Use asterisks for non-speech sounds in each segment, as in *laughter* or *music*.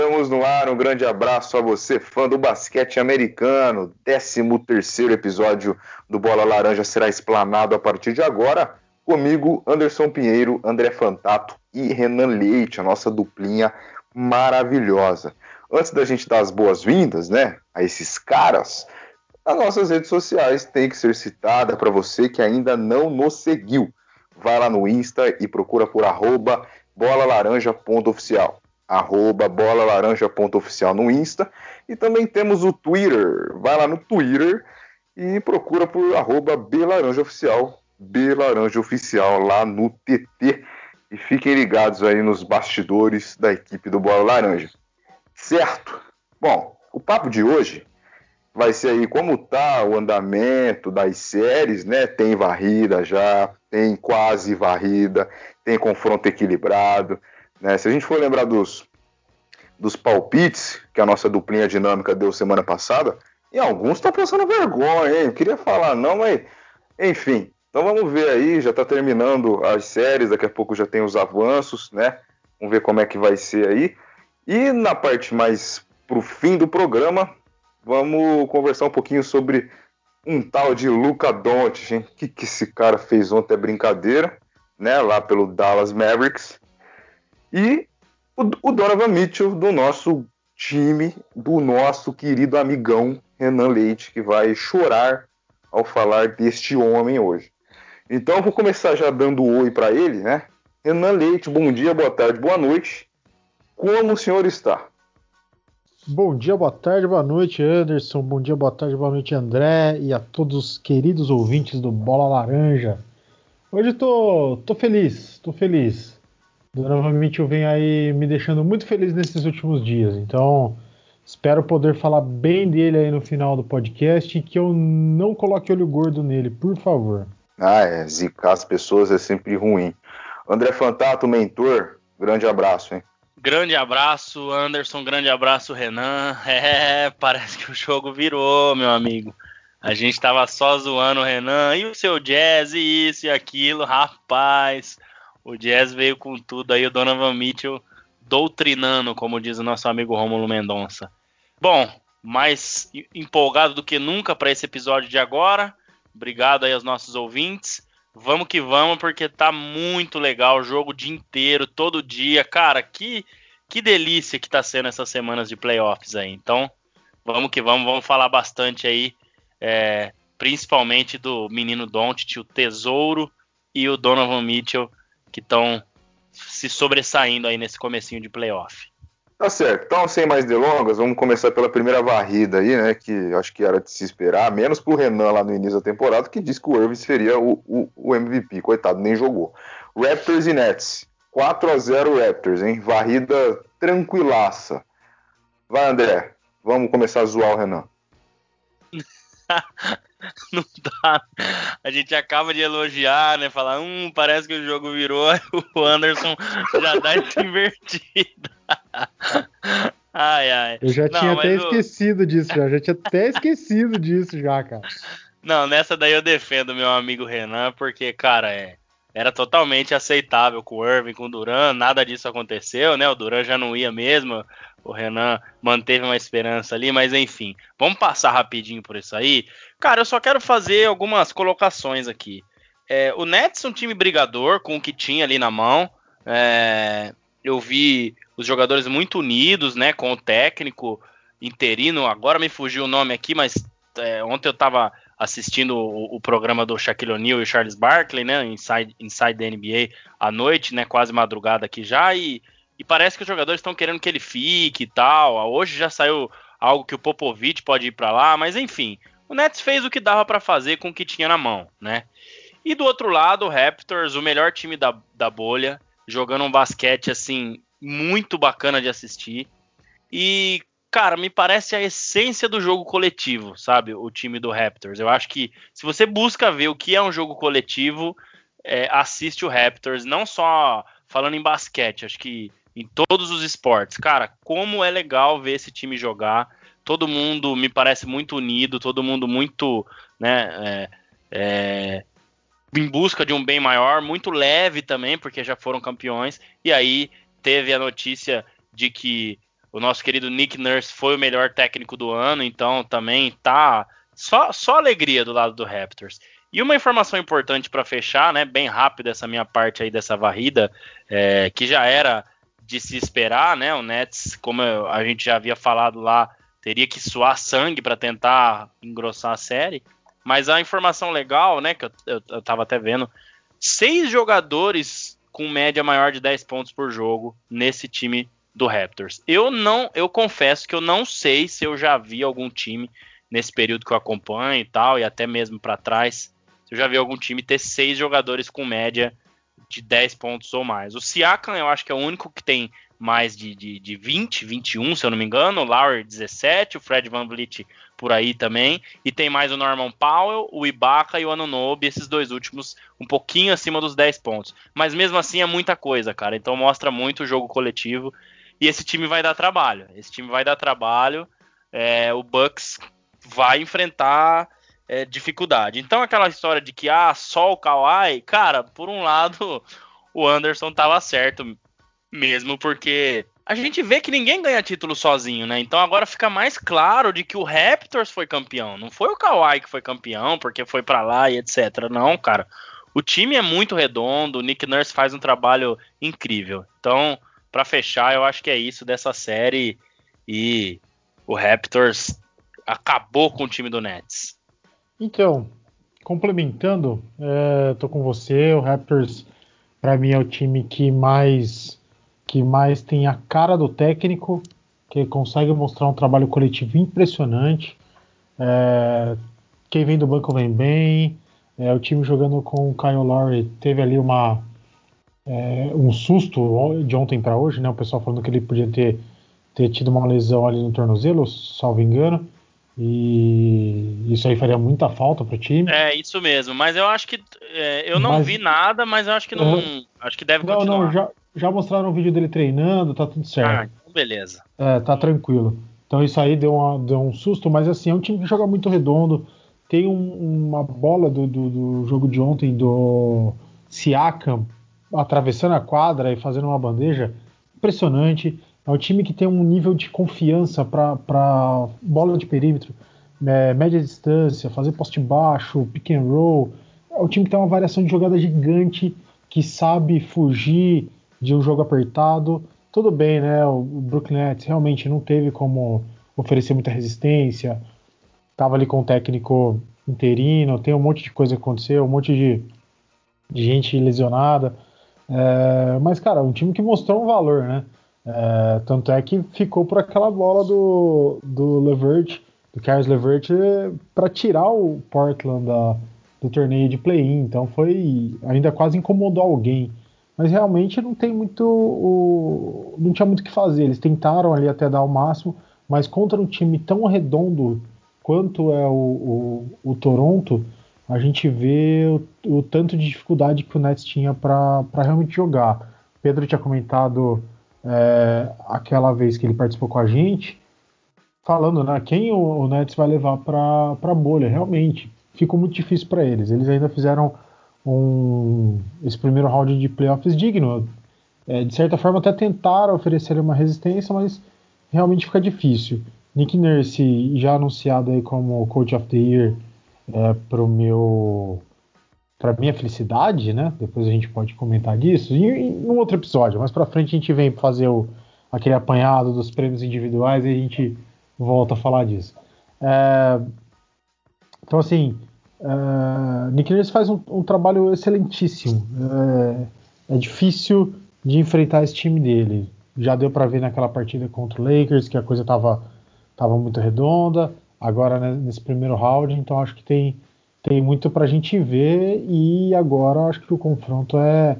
Estamos no ar. Um grande abraço a você, fã do basquete americano. 13 terceiro episódio do Bola Laranja será explanado a partir de agora. Comigo, Anderson Pinheiro, André Fantato e Renan Leite, a nossa duplinha maravilhosa. Antes da gente dar as boas-vindas, né, a esses caras, as nossas redes sociais têm que ser citada para você que ainda não nos seguiu. Vai lá no Insta e procura por arroba bolalaranja.oficial arroba bolalaranja.oficial no Insta. E também temos o Twitter. Vai lá no Twitter e procura por arroba belaranjaoficial, belaranjaoficial lá no TT. E fiquem ligados aí nos bastidores da equipe do Bola Laranja. Certo? Bom, o papo de hoje vai ser aí como tá o andamento das séries, né? Tem varrida já, tem quase varrida, tem confronto equilibrado. Né? Se a gente for lembrar dos, dos palpites que a nossa duplinha dinâmica deu semana passada, e alguns estão passando vergonha, hein? Eu queria falar não, mas enfim. Então vamos ver aí, já está terminando as séries, daqui a pouco já tem os avanços, né? Vamos ver como é que vai ser aí. E na parte mais pro fim do programa, vamos conversar um pouquinho sobre um tal de Luca Doncic, hein? O que, que esse cara fez ontem é brincadeira, né? Lá pelo Dallas Mavericks. E o, Donovan Mitchell do nosso time, do nosso querido amigão Renan Leite, que vai chorar ao falar deste homem hoje. Então vou começar já dando oi para ele, né? Renan Leite, bom dia, boa tarde, boa noite. Como o senhor está? Bom dia, boa tarde, boa noite, Anderson. Bom dia, boa tarde, boa noite, André. E a todos os queridos ouvintes do Bola Laranja. Hoje tô, tô feliz, tô feliz. Donovan Mitchell vem aí me deixando muito feliz nesses últimos dias. Então, espero poder falar bem dele aí no final do podcast e que eu não coloque olho gordo nele, por favor. Ah, é. Zicar as pessoas é sempre ruim. André Fantato, mentor, grande abraço, hein? Grande abraço, Anderson. Grande abraço, Renan. *laughs* É, parece que o jogo virou, meu amigo. A gente tava só zoando o Renan e o seu jazz e isso e aquilo, rapaz. O Jazz veio com tudo aí, o Donovan Mitchell doutrinando, como diz o nosso amigo Rômulo Mendonça. Bom, mais empolgado do que nunca para esse episódio de agora. Obrigado aí aos nossos ouvintes. Vamos que vamos, porque tá muito legal o jogo o dia inteiro, todo dia. Cara, que, que delícia que tá sendo essas semanas de playoffs aí. Então, vamos que vamos, vamos falar bastante aí, é, principalmente do menino Doncic, o Tesouro, e o Donovan Mitchell, que estão se sobressaindo aí nesse comecinho de playoff. Tá certo. Então, sem mais delongas, vamos começar pela primeira varrida aí, né? Que acho que era de se esperar, menos pro Renan lá no início da temporada, que disse que o Irving seria o, o, o, MVP. Coitado, nem jogou. Raptors e Nets. 4 a 0 Raptors, hein? Varrida tranquilaça. Vai, André. Vamos começar a zoar o Renan. *laughs* *laughs* não dá. A gente acaba de elogiar, né? Falar, hum, parece que o jogo virou. *laughs* O Anderson já dá essa invertida. *laughs* Ai, ai. Eu já não, tinha até o... esquecido disso, já. já tinha até esquecido disso, já, cara. Não, nessa daí eu defendo meu amigo Renan, porque, cara, é, era totalmente aceitável com o Irving, com o Duran, nada disso aconteceu, né? O Duran já não ia mesmo, o Renan manteve uma esperança ali, mas enfim, vamos passar rapidinho por isso aí. Cara, eu só quero fazer algumas colocações aqui. É, o Nets é um time brigador com o que tinha ali na mão. É, eu vi os jogadores muito unidos, né, com o técnico interino. Agora me fugiu o nome aqui, mas é, ontem eu estava assistindo o, o, programa do Shaquille O'Neal e Charles Barkley, né, Inside, Inside the NBA à noite, né, quase madrugada aqui já, e e parece que os jogadores estão querendo que ele fique e tal. Hoje já saiu algo que o Popovich pode ir para lá, mas enfim, o Nets fez o que dava para fazer com o que tinha na mão, né? E do outro lado, o Raptors, o melhor time da, da bolha, jogando um basquete assim muito bacana de assistir. E, cara, me parece a essência do jogo coletivo, sabe? O time do Raptors. Eu acho que se você busca ver o que é um jogo coletivo, é, assiste o Raptors, não só falando em basquete, acho que em todos os esportes. Cara, como é legal ver esse time jogar. Todo mundo me parece muito unido, todo mundo muito, né, é, é, em busca de um bem maior, muito leve também, porque já foram campeões. E aí teve a notícia de que o nosso querido Nick Nurse foi o melhor técnico do ano, então também tá só, só alegria do lado do Raptors. E uma informação importante para fechar, né, bem rápido essa minha parte aí dessa varrida, é, que já era de se esperar, né, o Nets, como a gente já havia falado lá, teria que suar sangue para tentar engrossar a série. Mas a informação legal, né, que eu, eu, eu tava até vendo, seis jogadores com média maior de 10 pontos por jogo nesse time do Raptors. Eu não, eu confesso que eu não sei se eu já vi algum time nesse período que eu acompanho e tal, e até mesmo para trás, eu já vi algum time ter seis jogadores com média de 10 pontos ou mais. O Siakam eu acho que é o único que tem mais de, de, de 20, 21, se eu não me engano. O Lowry 17, o Fred Van Vliet por aí também. E tem mais o Norman Powell, o Ibaka e o Anunobi, esses dois últimos um pouquinho acima dos 10 pontos. Mas mesmo assim é muita coisa, cara. Então mostra muito o jogo coletivo. E esse time vai dar trabalho. Esse time vai dar trabalho. É, o Bucks vai enfrentar é, dificuldade. Então aquela história de que ah, só o Kawhi, cara, por um lado *laughs* o Anderson tava certo mesmo porque a gente vê que ninguém ganha título sozinho, né? Então agora fica mais claro de que o Raptors foi campeão, não foi o Kawhi que foi campeão porque foi para lá e etc. Não, cara. O time é muito redondo, o Nick Nurse faz um trabalho incrível. Então, para fechar, eu acho que é isso dessa série e o Raptors acabou com o time do Nets. Então, complementando, é, tô com você. O Raptors, para mim, é o time que mais que mais tem a cara do técnico, que consegue mostrar um trabalho coletivo impressionante. É, quem vem do banco vem bem. É, o time jogando com o Kyle Lowry teve ali uma é, um susto de ontem para hoje, né? O pessoal falando que ele podia ter, ter tido uma lesão ali no tornozelo, salvo engano. E isso aí faria muita falta pro time. É, isso mesmo. Mas eu acho que. É, eu não mas, vi nada, mas eu acho que não. Acho que deve não, continuar. Não, já, já mostraram um vídeo dele treinando, tá tudo certo. Ah, então beleza. É, tá tranquilo. Então isso aí deu, uma, deu um susto, mas assim, é um time que joga muito redondo. Tem um, uma bola do, do, do, jogo de ontem do Siakam atravessando a quadra e fazendo uma bandeja. Impressionante. É um time que tem um nível de confiança para bola de perímetro, é, média distância, fazer poste baixo, pick and roll. É um time que tem uma variação de jogada gigante, que sabe fugir de um jogo apertado. Tudo bem, né? O Brooklyn Nets realmente não teve como oferecer muita resistência. Tava ali com o técnico interino, tem um monte de coisa que aconteceu, um monte de, de gente lesionada. É, mas, cara, um time que mostrou um valor, né? É, tanto é que ficou por aquela bola do, do Levert, do Carlos Levert, para tirar o Portland da, do torneio de play-in. Então foi. ainda quase incomodou alguém. Mas realmente não tem muito. O, não tinha muito o que fazer. Eles tentaram ali até dar o máximo, mas contra um time tão redondo quanto é o, o, o Toronto, a gente vê o, o, tanto de dificuldade que o Nets tinha para realmente jogar. Pedro tinha comentado é, aquela vez que ele participou com a gente, falando, né, quem o, o Nets vai levar para a bolha. Realmente, ficou muito difícil para eles. Eles ainda fizeram um, esse primeiro round de playoffs digno. É, de certa forma, até tentaram oferecer uma resistência, mas realmente fica difícil. Nick Nurse, já anunciado aí como Coach of the Year é, para meu para minha felicidade, né? Depois a gente pode comentar disso em, em um outro episódio. Mais para frente a gente vem fazer o, aquele apanhado dos prêmios individuais e a gente volta a falar disso. É, então assim, é, Nick Nurse faz um, um trabalho excelentíssimo. É, é, difícil de enfrentar esse time dele. Já deu para ver naquela partida contra o Lakers que a coisa estava tava muito redonda. Agora né, nesse primeiro round, então acho que tem tem muito para a gente ver e agora acho que o confronto é,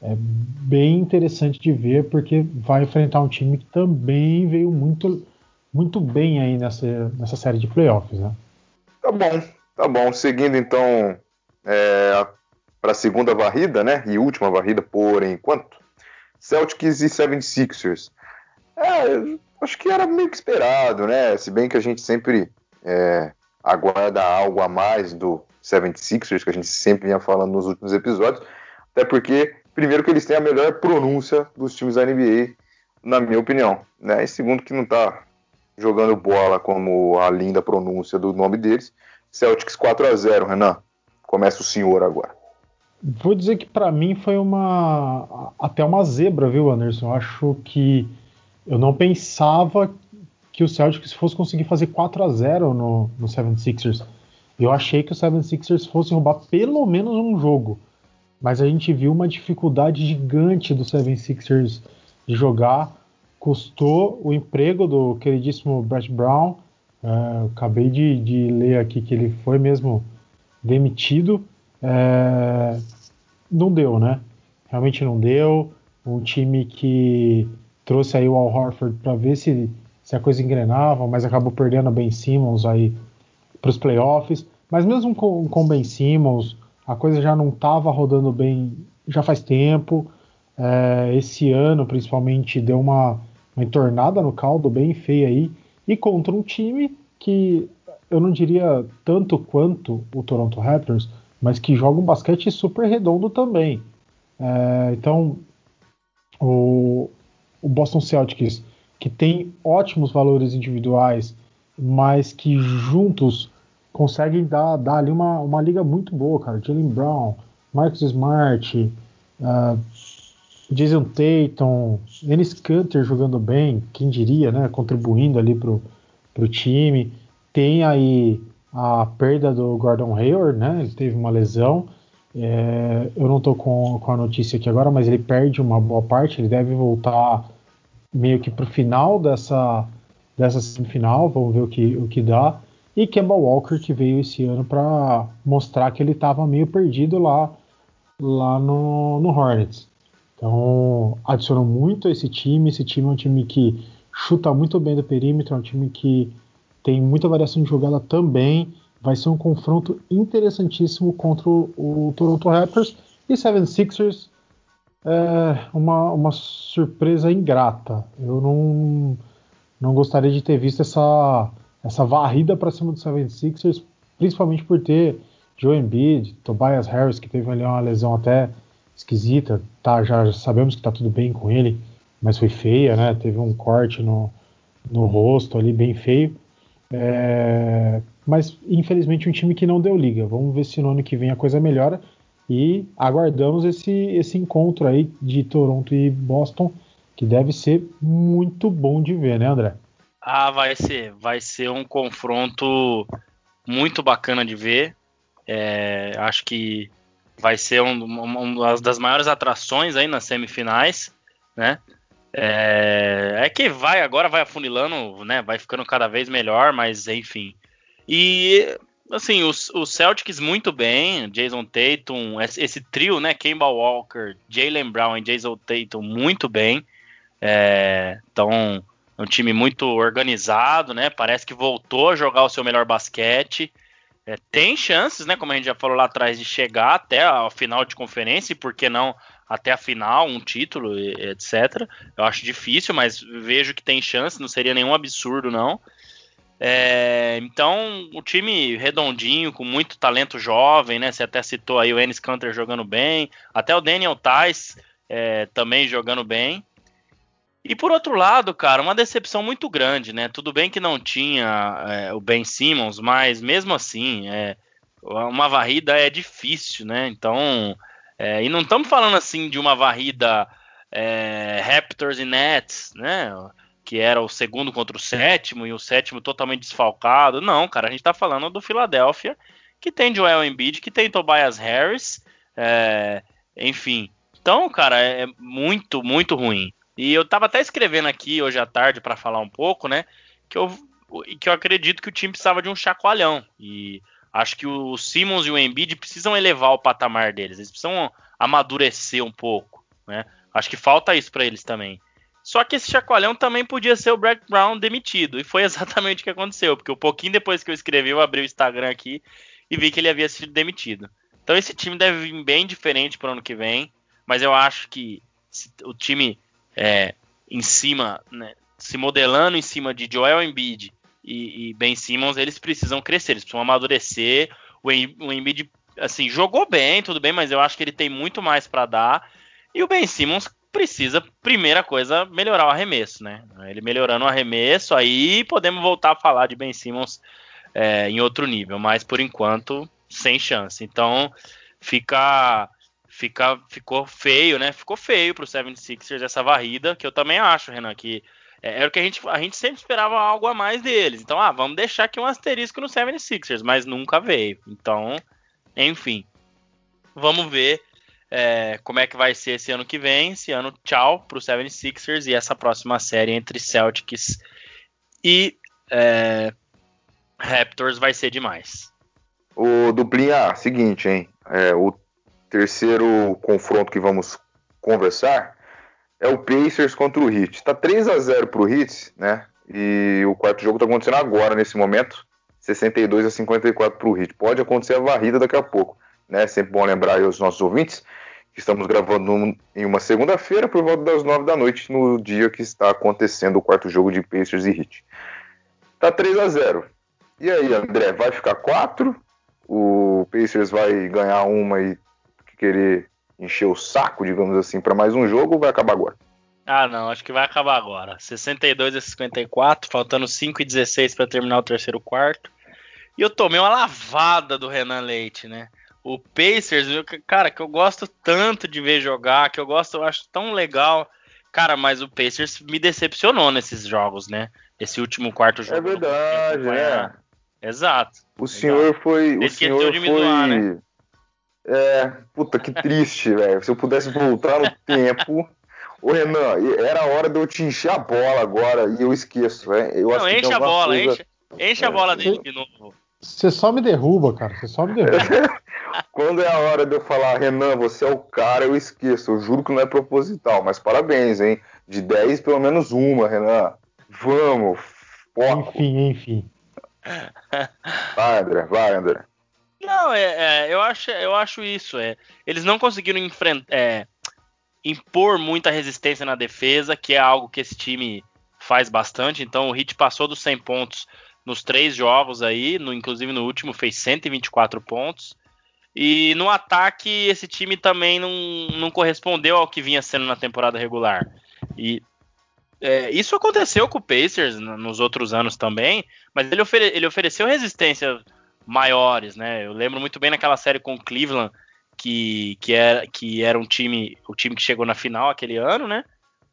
é, bem interessante de ver porque vai enfrentar um time que também veio muito, muito bem aí nessa, nessa série de playoffs, né? Tá bom, tá bom. Seguindo então é, para a segunda varrida, né? E última varrida por enquanto. Celtics e 76ers. É, acho que era meio que esperado, né? Se bem que a gente sempre é, aguarda algo a mais do 76ers, que a gente sempre vinha falando nos últimos episódios, até porque, primeiro, que eles têm a melhor pronúncia dos times da NBA, na minha opinião. Né? E segundo, que não está jogando bola como a linda pronúncia do nome deles. Celtics 4 a 0 Renan. Começa o senhor agora. Vou dizer que para mim foi uma até uma zebra, viu, Anderson? Acho que eu não pensava que o Celtics fosse conseguir fazer 4 a 0 no, no 76ers. Eu achei que o 76ers fosse roubar pelo menos um jogo. Mas a gente viu uma dificuldade gigante do 76ers de jogar. Custou o emprego do queridíssimo Brett Brown. Uh, acabei de, de, ler aqui que ele foi mesmo demitido. Uh, não deu, né? Realmente não deu. Um time que trouxe aí o Al Horford para ver se se a coisa engrenava, mas acabou perdendo a Ben Simmons aí para os playoffs. Mas mesmo com, com Ben Simmons, a coisa já não estava rodando bem já faz tempo. É, esse ano, principalmente, deu uma, uma entornada no caldo bem feia aí. E contra um time que eu não diria tanto quanto o Toronto Raptors, mas que joga um basquete super redondo também. É, então, o, o Boston Celtics que tem ótimos valores individuais, mas que juntos conseguem dar, dar ali uma, uma liga muito boa, cara. Jalen Brown, Marcus Smart, uh, Jason Tatum, Ennis Canter jogando bem, quem diria, né? Contribuindo ali pro, pro time. Tem aí a perda do Gordon Hayward, né? Ele teve uma lesão. É, eu não estou com, com a notícia aqui agora, mas ele perde uma boa parte. Ele deve voltar meio que para o final dessa, dessa semifinal, vamos ver o que, o que dá. E Kemba Walker, que veio esse ano para mostrar que ele estava meio perdido lá, lá no, no Hornets. Então, adicionou muito esse time. Esse time é um time que chuta muito bem do perímetro, é um time que tem muita variação de jogada também. Vai ser um confronto interessantíssimo contra o, o Toronto Raptors e 76ers é uma, uma surpresa ingrata. Eu não, não gostaria de ter visto essa, essa varrida para cima do 76ers, principalmente por ter Joe Embiid, Tobias Harris, que teve ali uma lesão até esquisita. Tá, já sabemos que está tudo bem com ele, mas foi feia, né? Teve um corte no, no rosto ali, bem feio. É, mas infelizmente um time que não deu liga. Vamos ver se no ano que vem a coisa melhora. E aguardamos esse, esse encontro aí de Toronto e Boston, que deve ser muito bom de ver, né, André? Ah, vai ser. Vai ser um confronto muito bacana de ver. É, acho que vai ser um, uma das maiores atrações aí nas semifinais, né? É, é, que vai agora vai afunilando, né? Vai ficando cada vez melhor, mas enfim. E assim, os, os Celtics muito bem, Jason Tatum, esse, trio, né, Kemba Walker, Jalen Brown e Jason Tatum muito bem. É, então, é um time muito organizado, né? Parece que voltou a jogar o seu melhor basquete. É, tem chances, né? Como a gente já falou lá atrás, de chegar até a final de conferência, e por que não até a final, um título, etc. Eu acho difícil, mas vejo que tem chance, não seria nenhum absurdo, não. É, então, o time redondinho, com muito talento jovem, né? Você até citou aí o Ennis Canter jogando bem, até o Daniel Tais é, também jogando bem. E por outro lado, cara, uma decepção muito grande, né? Tudo bem que não tinha é, o Ben Simmons, mas mesmo assim, é, uma varrida é difícil, né? Então, é, e não estamos falando assim de uma varrida é, Raptors e Nets, né? Que era o segundo contra o sétimo e o sétimo totalmente desfalcado. Não, cara, a gente tá falando do Philadelphia, que tem Joel Embiid, que tem Tobias Harris, é, enfim. Então, cara, é muito, muito ruim. E eu tava até escrevendo aqui hoje à tarde para falar um pouco, né, que eu, que eu acredito que o time precisava de um chacoalhão. E acho que o Simmons e o Embiid precisam elevar o patamar deles, eles precisam amadurecer um pouco, né? Acho que falta isso para eles também. Só que esse chacoalhão também podia ser o Brett Brown demitido. E foi *laughs* exatamente o que aconteceu. Porque um pouquinho depois que eu escrevi, eu abri o Instagram aqui e vi que ele havia sido demitido. Então esse time deve vir bem diferente para o ano que vem. Mas eu acho que o time é, em cima, né, se modelando em cima de Joel Embiid e, e, Ben Simmons, eles precisam crescer, eles precisam amadurecer. O, o Embiid, assim, jogou bem, tudo bem, mas eu acho que ele tem muito mais para dar. E o Ben Simmons precisa, primeira coisa, melhorar o arremesso, né? Ele melhorando o arremesso, aí podemos voltar a falar de Ben Simmons é, em outro nível, mas por enquanto, sem chance. Então, fica, fica, ficou feio, né? Ficou feio pro 76ers essa varrida, que eu também acho, Renan, que é, era o que a gente, a gente sempre esperava algo a mais deles. Então, ah, vamos deixar aqui um asterisco no 76ers, mas nunca veio. Então, enfim. Vamos ver é, como é que vai ser esse ano que vem. Esse ano, tchau pro 76ers e essa próxima série entre Celtics e é, Raptors vai ser demais. O Duplinha, seguinte, hein? É, o terceiro confronto que vamos conversar é o Pacers contra o Heat. Tá 3 a 0 pro Heat, né? E o quarto jogo tá acontecendo agora, nesse momento. 62 a 54 pro Heat. Pode acontecer a varrida daqui a pouco, né? Sempre bom lembrar aí aos nossos ouvintes estamos gravando em uma segunda-feira por volta das 9 da noite, no dia que está acontecendo o quarto jogo de Pacers e Heat. Tá 3 a 0. E aí, André, vai ficar 4? O Pacers vai ganhar uma e querer encher o saco, digamos assim, para mais um jogo ou vai acabar agora? Ah, não, acho que vai acabar agora. 62 a 54, faltando 5 e 16 para terminar o terceiro quarto. E eu tomei uma lavada do Renan Leite, né? O Pacers, cara, que eu gosto tanto de ver jogar, que eu gosto, eu acho tão legal. Cara, mas o Pacers me decepcionou nesses jogos, né? Esse último quarto jogo. É verdade, é. Exato. O senhor foi. O senhor foi. Doar, né? É, puta que triste, *laughs* velho. Se eu pudesse voltar no tempo. Ô Renan, era a hora de eu te encher a bola agora e eu esqueço, né? Eu Não, enche a bola, coisa... enche, enche é. a bola dele de novo. Você só me derruba, cara. Você só me derruba. *laughs* Quando é a hora de eu falar, Renan, você é o cara, eu esqueço. Eu juro que não é proposital, mas parabéns, hein? De 10, pelo menos uma, Renan. Vamos, foco. Enfim, enfim. *laughs* Vai, André, vai, André. Não, é, é, eu, acho, eu acho isso. É, eles não conseguiram enfrentar, é, impor muita resistência na defesa, que é algo que esse time faz bastante. Então o Hit passou dos 100 pontos nos três jogos aí, no, inclusive no último fez 124 pontos. E no ataque esse time também não, não correspondeu ao que vinha sendo na temporada regular. E é, isso aconteceu com o Pacers nos outros anos também, mas ele, ofere ele ofereceu resistência maiores, né? Eu lembro muito bem naquela série com o Cleveland, que, que, era, que era um time, o time que chegou na final aquele ano, né?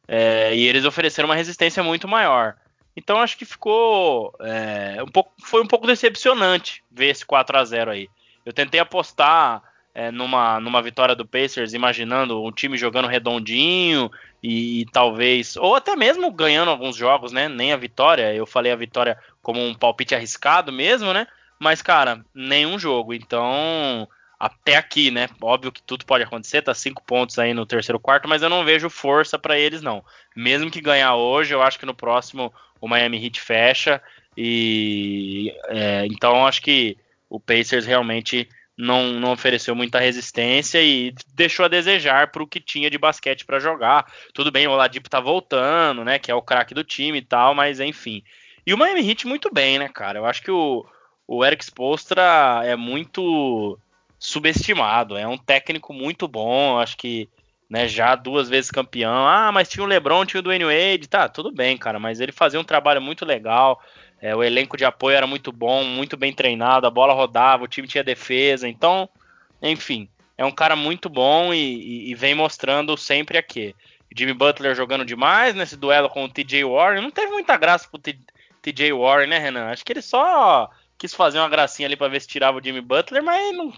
É, e eles ofereceram uma resistência muito maior. Então acho que ficou é, um pouco, foi um pouco decepcionante ver esse 4 a 0 aí. Eu tentei apostar é, numa, numa vitória do Pacers, imaginando um time jogando redondinho e, e, talvez, ou até mesmo ganhando alguns jogos, né? Nem a vitória. Eu falei a vitória como um palpite arriscado mesmo, né? Mas, cara, nenhum jogo. Então, até aqui, né? Óbvio que tudo pode acontecer, tá cinco pontos aí no terceiro quarto, mas eu não vejo força para eles, não. Mesmo que ganhar hoje, eu acho que no próximo o Miami Heat fecha. E é, então acho que o Pacers realmente não, não ofereceu muita resistência e deixou a desejar para o que tinha de basquete para jogar. Tudo bem, o Oladipo tá voltando, né? Que é o craque do time e tal, mas enfim. E o Miami Heat muito bem, né, cara? Eu acho que o, o Eric Spolstra é muito subestimado. É um técnico muito bom. Acho que né, já duas vezes campeão. Ah, mas tinha o LeBron, tinha o Dwayne Wade. Tá, tudo bem, cara. Mas ele fazia um trabalho muito legal. É, o elenco de apoio era muito bom, muito bem treinado. A bola rodava, o time tinha defesa. Então, enfim, é um cara muito bom e, e, e vem mostrando sempre aqui. Jimmy Butler jogando demais nesse duelo com o TJ Warren. Não teve muita graça pro TJ Warren, né, Renan? Acho que ele só quis fazer uma gracinha ali para ver se tirava o Jimmy Butler, mas não,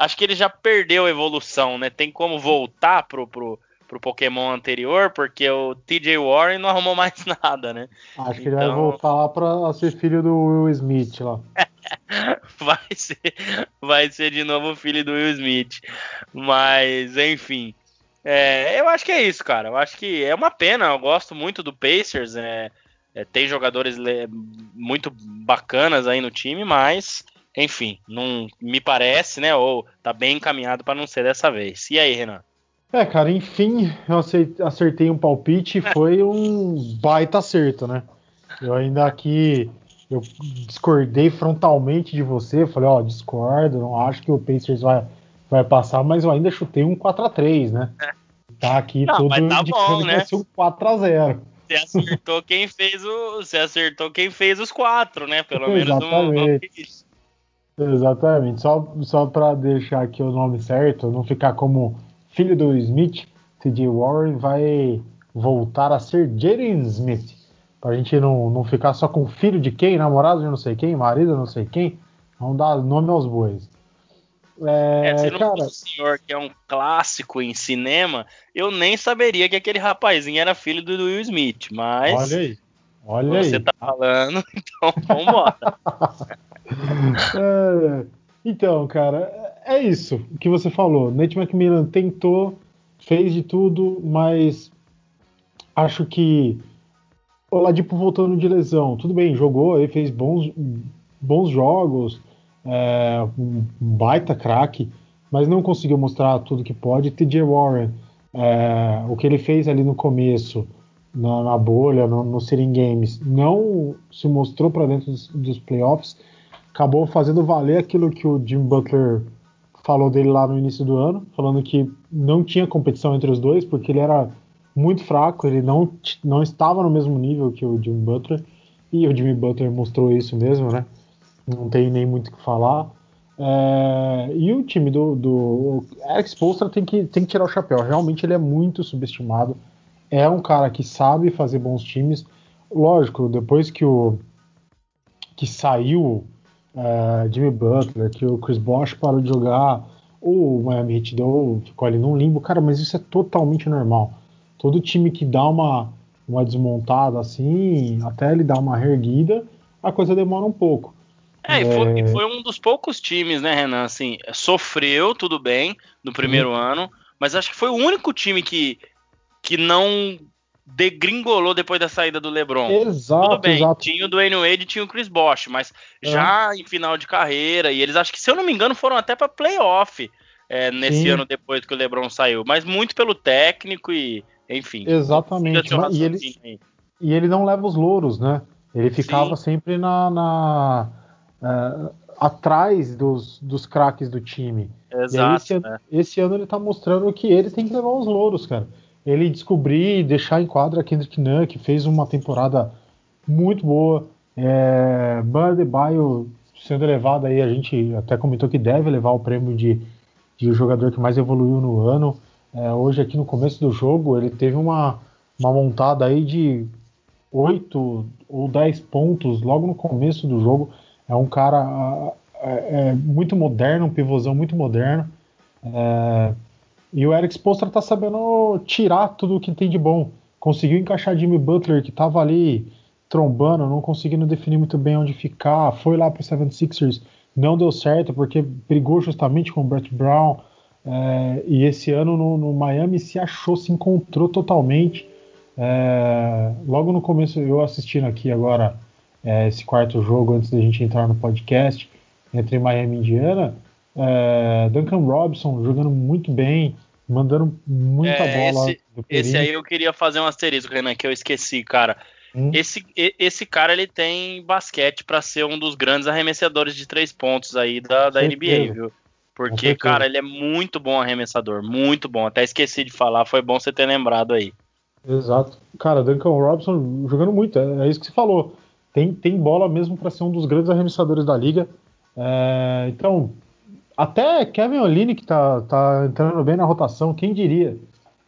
acho que ele já perdeu a evolução, né? Tem como voltar pro, pro, pro Pokémon anterior, porque o TJ Warren não arrumou mais *laughs* nada, né? Acho que então... ele vai então- voltar lá pra ser filho do Will Smith lá. *laughs* vai ser, vai ser de novo filho do Will Smith. Mas, enfim. É, eu acho que é isso, cara. Eu acho que é uma pena. Eu gosto muito do Pacers. É, é, tem jogadores muito bacanas aí no time, mas enfim, não me parece, né? Ou tá bem encaminhado para não ser dessa vez. E aí, Renan? É, cara, enfim, eu acertei um palpite e foi um baita acerto, né? Eu ainda aqui eu discordei frontalmente de você, falei, ó, discordo, não acho que o Pacers vai, vai passar, mas eu ainda chutei um 4 a 3 né? tá aqui Não, tudo tá bom, né? vai ser um 4x0. Você acertou quem fez o. Você acertou quem fez os quatro, né? Pelo Exatamente. um. Exatamente. Só, só para deixar aqui o nome certo, não ficar como filho do Smith, TJ Warren vai voltar a ser Jaden Smith. Pra gente não, não ficar só com filho de quem, namorado de não sei quem, marido de não sei quem. Vamos dar nome aos bois. É, é, se não cara... o senhor que é um clássico em cinema, eu nem saberia que aquele rapazinho era filho do Will Smith, mas. Olha aí. Olha você aí. tá falando, *laughs* então vambora. *laughs* é, então, cara, é isso que você falou. Nate McMillan tentou, fez de tudo, mas acho que o Ladipo voltando de lesão, tudo bem, jogou, ele fez bons, bons jogos, é, um baita craque, mas não conseguiu mostrar tudo que pode. TJ Warren, é, o que ele fez ali no começo, na, na bolha, no, no Sitting Games, não se mostrou para dentro dos, dos, playoffs, acabou fazendo valer aquilo que o Jim Butler falou dele lá no início do ano, falando que não tinha competição entre os dois, porque ele era muito fraco, ele não, não estava no mesmo nível que o Jim Butler, e o Jimmy Butler mostrou isso mesmo, né? não tem nem muito o que falar. É, e o time do, do Alex Polstra tem que, tem que tirar o chapéu. Realmente ele é muito subestimado. É um cara que sabe fazer bons times. Lógico, depois que o que saiu é, Jimmy Butler, que o Chris Bosh parou de jogar, o Miami Heat deu, ficou ali num limbo, cara, mas isso é totalmente normal. Todo time que dá uma, uma desmontada assim, até ele dar uma reerguida, a coisa demora um pouco. É, e foi, é... foi, um dos poucos times, né, Renan? Assim, sofreu, tudo bem, no primeiro ano, mas acho que foi o único time que, que não degringolou depois da saída do LeBron. Exato, Tudo bem, exato. tinha o Dwayne Wade e tinha o Chris Bosh, mas é. já em final de carreira, e eles acho que, se eu não me engano, foram até para playoff é, nesse Sim. ano depois que o LeBron saiu, mas muito pelo técnico e, enfim. Exatamente, e ele, e ele não leva os louros, né? Ele ficava Sim. sempre na, na uh, atrás dos, dos craques do time. Exato. Esse, né? esse, ano ele tá mostrando que ele tem que levar os louros, cara. Ele descobrir e deixar em quadra Kendrick Nunn, que fez uma temporada muito boa. É, Bud sendo levado aí, a gente até comentou que deve levar o prêmio de, de jogador que mais evoluiu no ano. É, hoje aqui no começo do jogo ele teve uma, uma montada aí de 8 ou 10 pontos logo no começo do jogo. É um cara é, é muito moderno, um pivôzão muito moderno. É, e o Eric Spoelstra tá sabendo tirar tudo o que tem de bom. Conseguiu encaixar Jimmy Butler, que tava ali trombando, não conseguindo definir muito bem onde ficar. Foi lá pro 76ers, não deu certo, porque brigou justamente com o Brett Brown. É, e esse ano no, no, Miami se achou, se encontrou totalmente. É, logo no começo, eu assistindo aqui agora é, esse quarto jogo antes da gente entrar no podcast entre Miami e Indiana. É, Duncan Robinson jogando muito bem, mandando muita é, bola. Esse, esse, aí eu queria fazer um asterisco, Renan, que eu esqueci, cara. Hum? Esse, esse cara ele tem basquete para ser um dos grandes arremessadores de três pontos aí da, da NBA, viu? Porque, cara, ele é muito bom arremessador, muito bom. Até esqueci de falar, foi bom você ter lembrado aí. Exato. Cara, Duncan Robinson jogando muito, é, é isso que você falou tem, tem bola mesmo para ser um dos grandes arremessadores da liga. É, então, até Kevin Oline que tá, tá entrando bem na rotação, quem diria?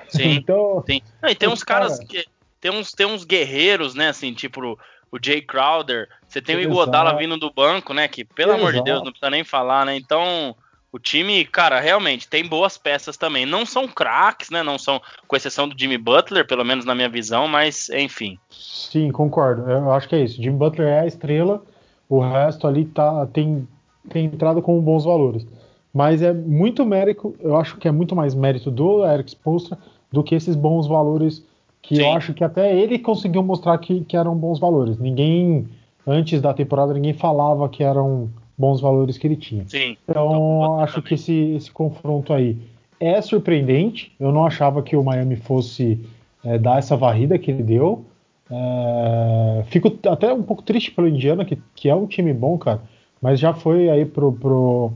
Sim. *laughs* então, sim. Não, e tem uns caras que tem uns, tem uns guerreiros, né, assim, tipo o Jay Crowder, você tem o Iguodala vindo do banco, né, que pelo Exato. amor de Deus, não precisa nem falar, né? Então, o time, cara, realmente tem boas peças também. Não são craques, né? Não são, com exceção do Jimmy Butler, pelo menos na minha visão, mas enfim. Sim, concordo. Eu acho que é isso. Jimmy Butler é a estrela, o resto ali tá, tem, tem entrado com bons valores. Mas é muito mérito, eu acho que é muito mais mérito do Eric Spoelstra do que esses bons valores que Sim. eu acho que até ele conseguiu mostrar que, que eram bons valores. Ninguém, antes da temporada, ninguém falava que eram bons valores que ele tinha. Sim. Então, acho também. que esse, esse confronto aí é surpreendente. Eu não achava que o Miami fosse é, dar essa varrida que ele deu. É, fico até um pouco triste pelo Indiana, que, que é um time bom, cara, mas já foi aí pro, pro,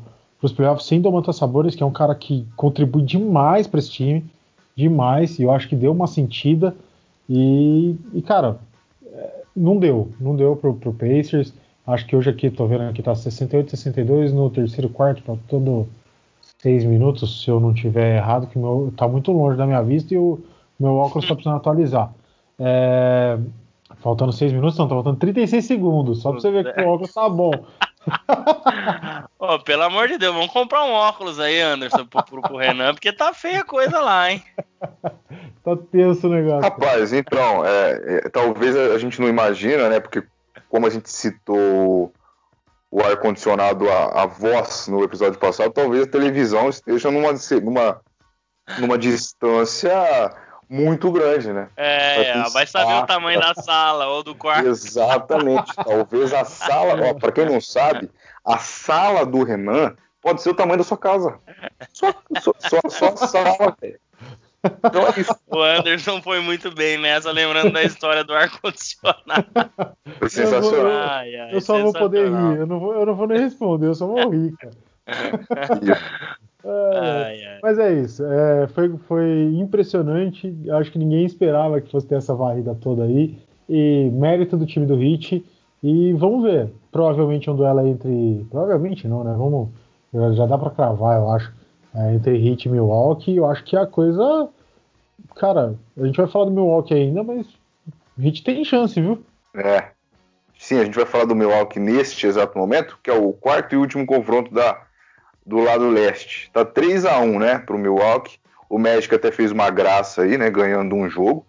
pros playoffs sem Domantas Sabores, que é um cara que contribui demais para esse time. demais e eu acho que deu uma sentida e, e cara, é, não deu, não deu pro, pro Pacers. Acho que hoje aqui, tô vendo aqui, tá 68, 62 no terceiro quarto, tá todo seis minutos, se eu não tiver errado, que meu tá muito longe da minha vista e o meu óculos tá precisando atualizar. É, faltando seis minutos, não, tá faltando 36 segundos, só pra você ver que o óculos tá bom. *laughs* oh, pelo amor de Deus, vamos comprar um óculos aí, Anderson, pro, pro, pro Renan, porque tá feia a coisa lá, hein? *laughs* tá tenso o negócio. Rapaz, então, é, é, talvez a gente não imagina, né? Porque como a gente citou o ar-condicionado, a, a, voz no episódio passado, talvez a televisão esteja numa, numa, numa distância muito grande, né? É, vai saber o tamanho da sala ou do quarto. Exatamente. Talvez a sala, para quem não sabe, *laughs* a sala do Renan pode ser o tamanho da sua casa. Só, só, só, só a sala, velho. Então é isso. O Anderson foi muito bem nessa, lembrando da história do ar-condicionado. Sensacional. Eu, ai, ai, eu só vou poder rir, eu não vou, eu não vou nem responder, eu só vou rir, cara. *laughs* ai. Mas é isso, é, foi, foi impressionante. Acho que ninguém esperava que fosse ter essa varrida toda aí. E mérito do time do Hit. E vamos ver. Provavelmente um duelo entre. Provavelmente não, né? Vamos. Já, dá para cravar, eu acho. É, entre Hit e Milwaukee. Eu acho que a coisa. Cara, a gente vai falar do Milwaukee ainda, mas Hit tem chance, viu? É. Sim, a gente vai falar do Milwaukee neste exato momento, que é o quarto e último confronto da, do lado leste. Tá 3 a 1 né, pro Milwaukee. O Magic até fez uma graça aí, né, ganhando um jogo.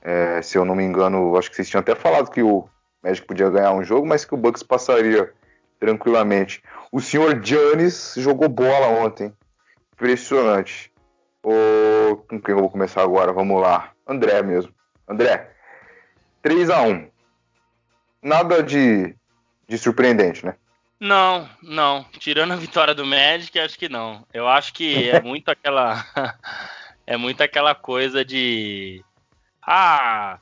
É, se eu não me engano, acho que vocês tinham até falado que o Magic podia ganhar um jogo, mas que o Bucks passaria tranquilamente. O senhor Giannis jogou bola ontem. Impressionante. O... Com quem eu vou começar agora? Vamos lá. André mesmo. André, 3 a 1 Nada de, de surpreendente, né? Não, não. Tirando a vitória do Magic, acho que não. Eu acho que é *laughs* muito aquela. *laughs* é muito aquela coisa de. Ah,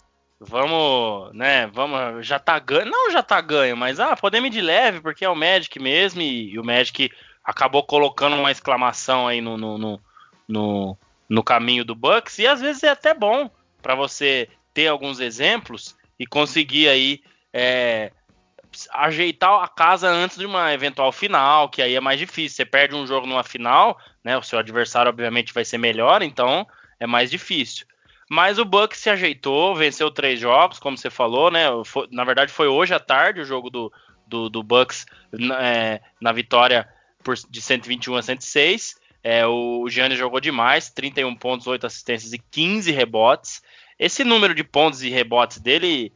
vamos, né? Vamos. Já tá ganho. Não, já tá ganho, mas ah, podemos ir de leve, porque é o Magic mesmo. E, e o Magic acabou colocando uma exclamação aí no, no, no, no, no caminho do Bucks. E às vezes é até bom para você ter alguns exemplos e conseguir aí. É, ajeitar a casa antes de uma eventual final, que aí é mais difícil. Você perde um jogo numa final, né? O seu adversário obviamente vai ser melhor, então é mais difícil. Mas o Bucks se ajeitou, venceu três jogos, como você falou, né? Foi, na verdade foi hoje à tarde o jogo do, do, do Bucks é, na vitória por, de 121 a 106. É, o Giannis jogou demais, 31 pontos, 8 assistências e 15 rebotes. Esse número de pontos e rebotes dele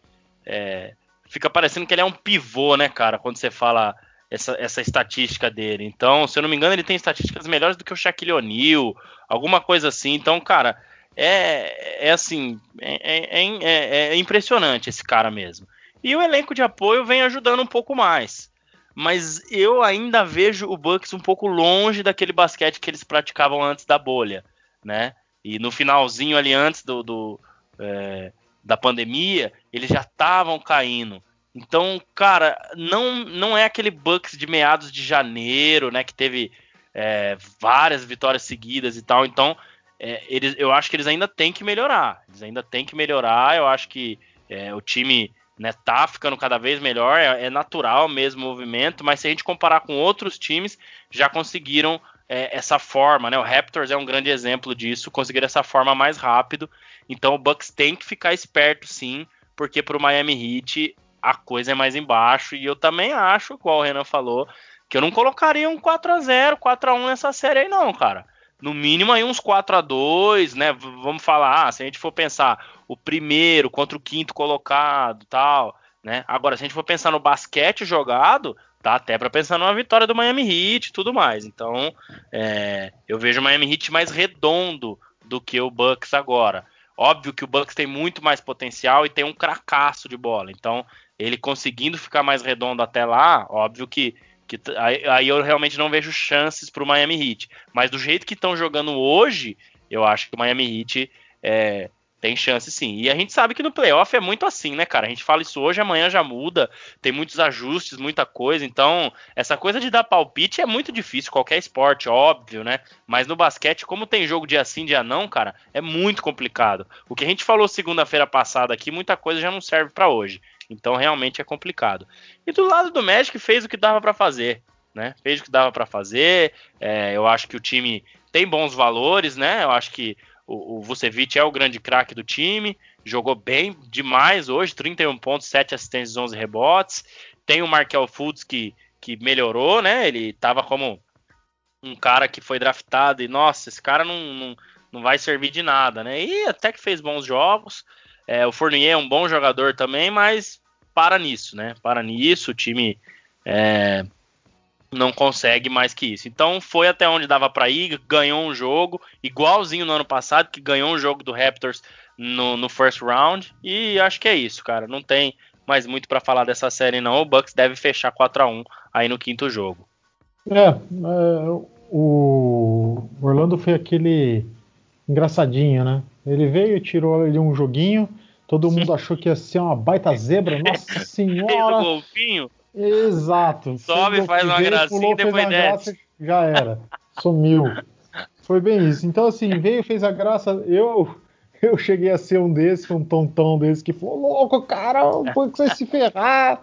é, fica parecendo que ele é um pivô, né, cara, quando você fala essa, essa estatística dele. Então, se eu não me engano, ele tem estatísticas melhores do que o Shaquille O'Neal, alguma coisa assim. Então, cara, é, é assim, é, é, é, é impressionante esse cara mesmo. E o elenco de apoio vem ajudando um pouco mais. Mas eu ainda vejo o Bucks um pouco longe daquele basquete que eles praticavam antes da bolha, né? E no finalzinho ali antes do, do é, da pandemia, eles já estavam caindo. Então, cara, não, não é aquele Bucks de meados de janeiro, né? Que teve é, várias vitórias seguidas e tal. Então, é, eles, eu acho que eles ainda têm que melhorar. Eles ainda têm que melhorar. Eu acho que é, o time né, tá ficando cada vez melhor. É, é, natural mesmo o movimento. Mas se a gente comparar com outros times, já conseguiram é, essa forma, né? O Raptors é um grande exemplo disso. Conseguiram essa forma mais rápido. Então o Bucks tem que ficar esperto sim, porque para o Miami Heat a coisa é mais embaixo. E eu também acho, igual o Renan falou, que eu não colocaria um 4 a 0 4 a 1 nessa série aí não, cara. No mínimo aí uns 4 a 2 né? Vamos falar, ah, se a gente for pensar o primeiro contra o quinto colocado, tal, né? Agora se a gente for pensar no basquete jogado, dá até para pensar numa vitória do Miami Heat e tudo mais. Então, é, eu vejo o Miami Heat mais redondo do que o Bucks agora. Óbvio que o Bucks tem muito mais potencial e tem um cracaço de bola. Então, ele conseguindo ficar mais redondo até lá, óbvio que, que aí, aí eu realmente não vejo chances para o Miami Heat. Mas do jeito que estão jogando hoje, eu acho que o Miami Heat é, Tem chance sim. E a gente sabe que no playoff é muito assim, né, cara? A gente fala isso hoje, amanhã já muda, tem muitos ajustes, muita coisa. Então, essa coisa de dar palpite é muito difícil, qualquer esporte, óbvio, né? Mas no basquete, como tem jogo dia sim, dia não, cara, é muito complicado. O que a gente falou segunda-feira passada aqui, muita coisa já não serve para hoje. Então, realmente é complicado. E do lado do Magic, fez o que dava para fazer. Né? Fez o que dava para fazer. É, eu acho que o time tem bons valores, né? Eu acho que o, o Vucevic é o grande craque do time, jogou bem demais hoje, 31 pontos, 7 assistências, 11 rebotes. Tem o Markel Fultz que, que melhorou, né? Ele tava como um cara que foi draftado e, nossa, esse cara não, não, não vai servir de nada, né? E até que fez bons jogos. É, o Fournier é um bom jogador também, mas para nisso, né? Para nisso, o time é, não consegue mais que isso. Então foi até onde dava para ir, ganhou um jogo, igualzinho no ano passado, que ganhou um jogo do Raptors no, no first round, e acho que é isso, cara. Não tem mais muito para falar dessa série, não. O Bucks deve fechar 4 a 1 aí no quinto jogo. É, é o Orlando foi aquele engraçadinho, né? Ele veio, tirou ali um joguinho, todo mundo *laughs* achou que ia ser uma baita zebra. Nossa senhora! golfinho. Exato. Sobe, faz uma veio, gracinha pulou, depois desce. Graça, já era. Sumiu. Foi bem isso. Então, assim, veio, fez a graça. Eu eu cheguei a ser um desses, um tontão desse que falou: louco, cara, foi que você se ferrar.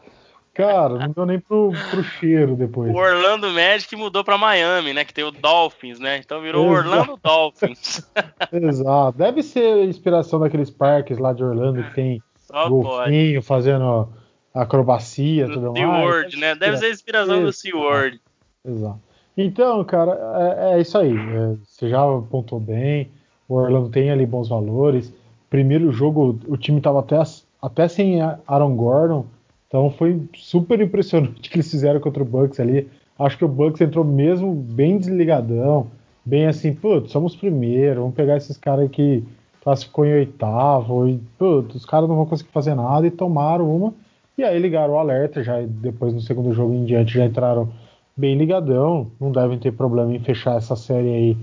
Cara, não deu nem pro, pro cheiro depois. O Orlando Magic mudou para Miami, né? Que tem o Dolphins, né? Então virou Exato. Orlando Dolphins. *laughs* Exato. Deve ser inspiração daqueles parques lá de Orlando que tem Só golfinho pode. fazendo acrobacia e tudo mais. SeaWorld, né? Deve ser a inspiração do SeaWorld. Exato. Então, cara, é, é isso aí. É, você já apontou bem. O Orlando tem ali bons valores. Primeiro jogo, o time estava até, até sem Aaron Gordon. Então foi super impressionante *laughs* o que eles fizeram contra o Bucks ali. Acho que o Bucks entrou mesmo bem desligadão. Bem assim, putz, somos primeiro, vamos pegar esses caras que classificou em oitavo. E, putz, os caras não vão conseguir fazer nada e tomaram uma. E aí ligaram o alerta, já depois no segundo jogo em diante já entraram bem ligadão, não devem ter problema em fechar essa série aí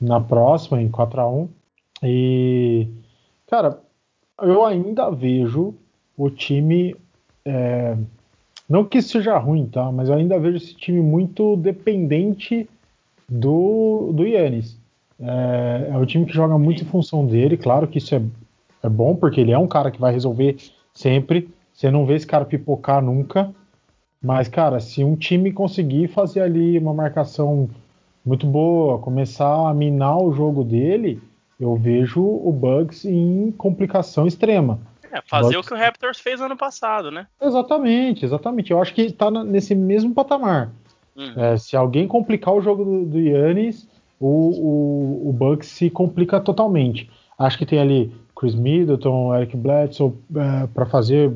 na próxima, em 4 a 1 E, cara, eu ainda vejo o time. É, não que isso seja ruim, tá? Mas eu ainda vejo esse time muito dependente do, do Yannis. É, é o time que joga muito em função dele. Claro que isso é, é bom, porque ele é um cara que vai resolver sempre. Você não vê esse cara pipocar nunca. Mas, cara, se um time conseguir fazer ali uma marcação muito boa, começar a minar o jogo dele, eu vejo o Bugs em complicação extrema. É, fazer Bugs... o que o Raptors fez ano passado, né? Exatamente, exatamente. Eu acho que tá nesse mesmo patamar. Uhum. É, se alguém complicar o jogo do, do Yannis, o, o, o Bucks se complica totalmente. Acho que tem ali Chris Middleton, Eric Bledsoe é, para fazer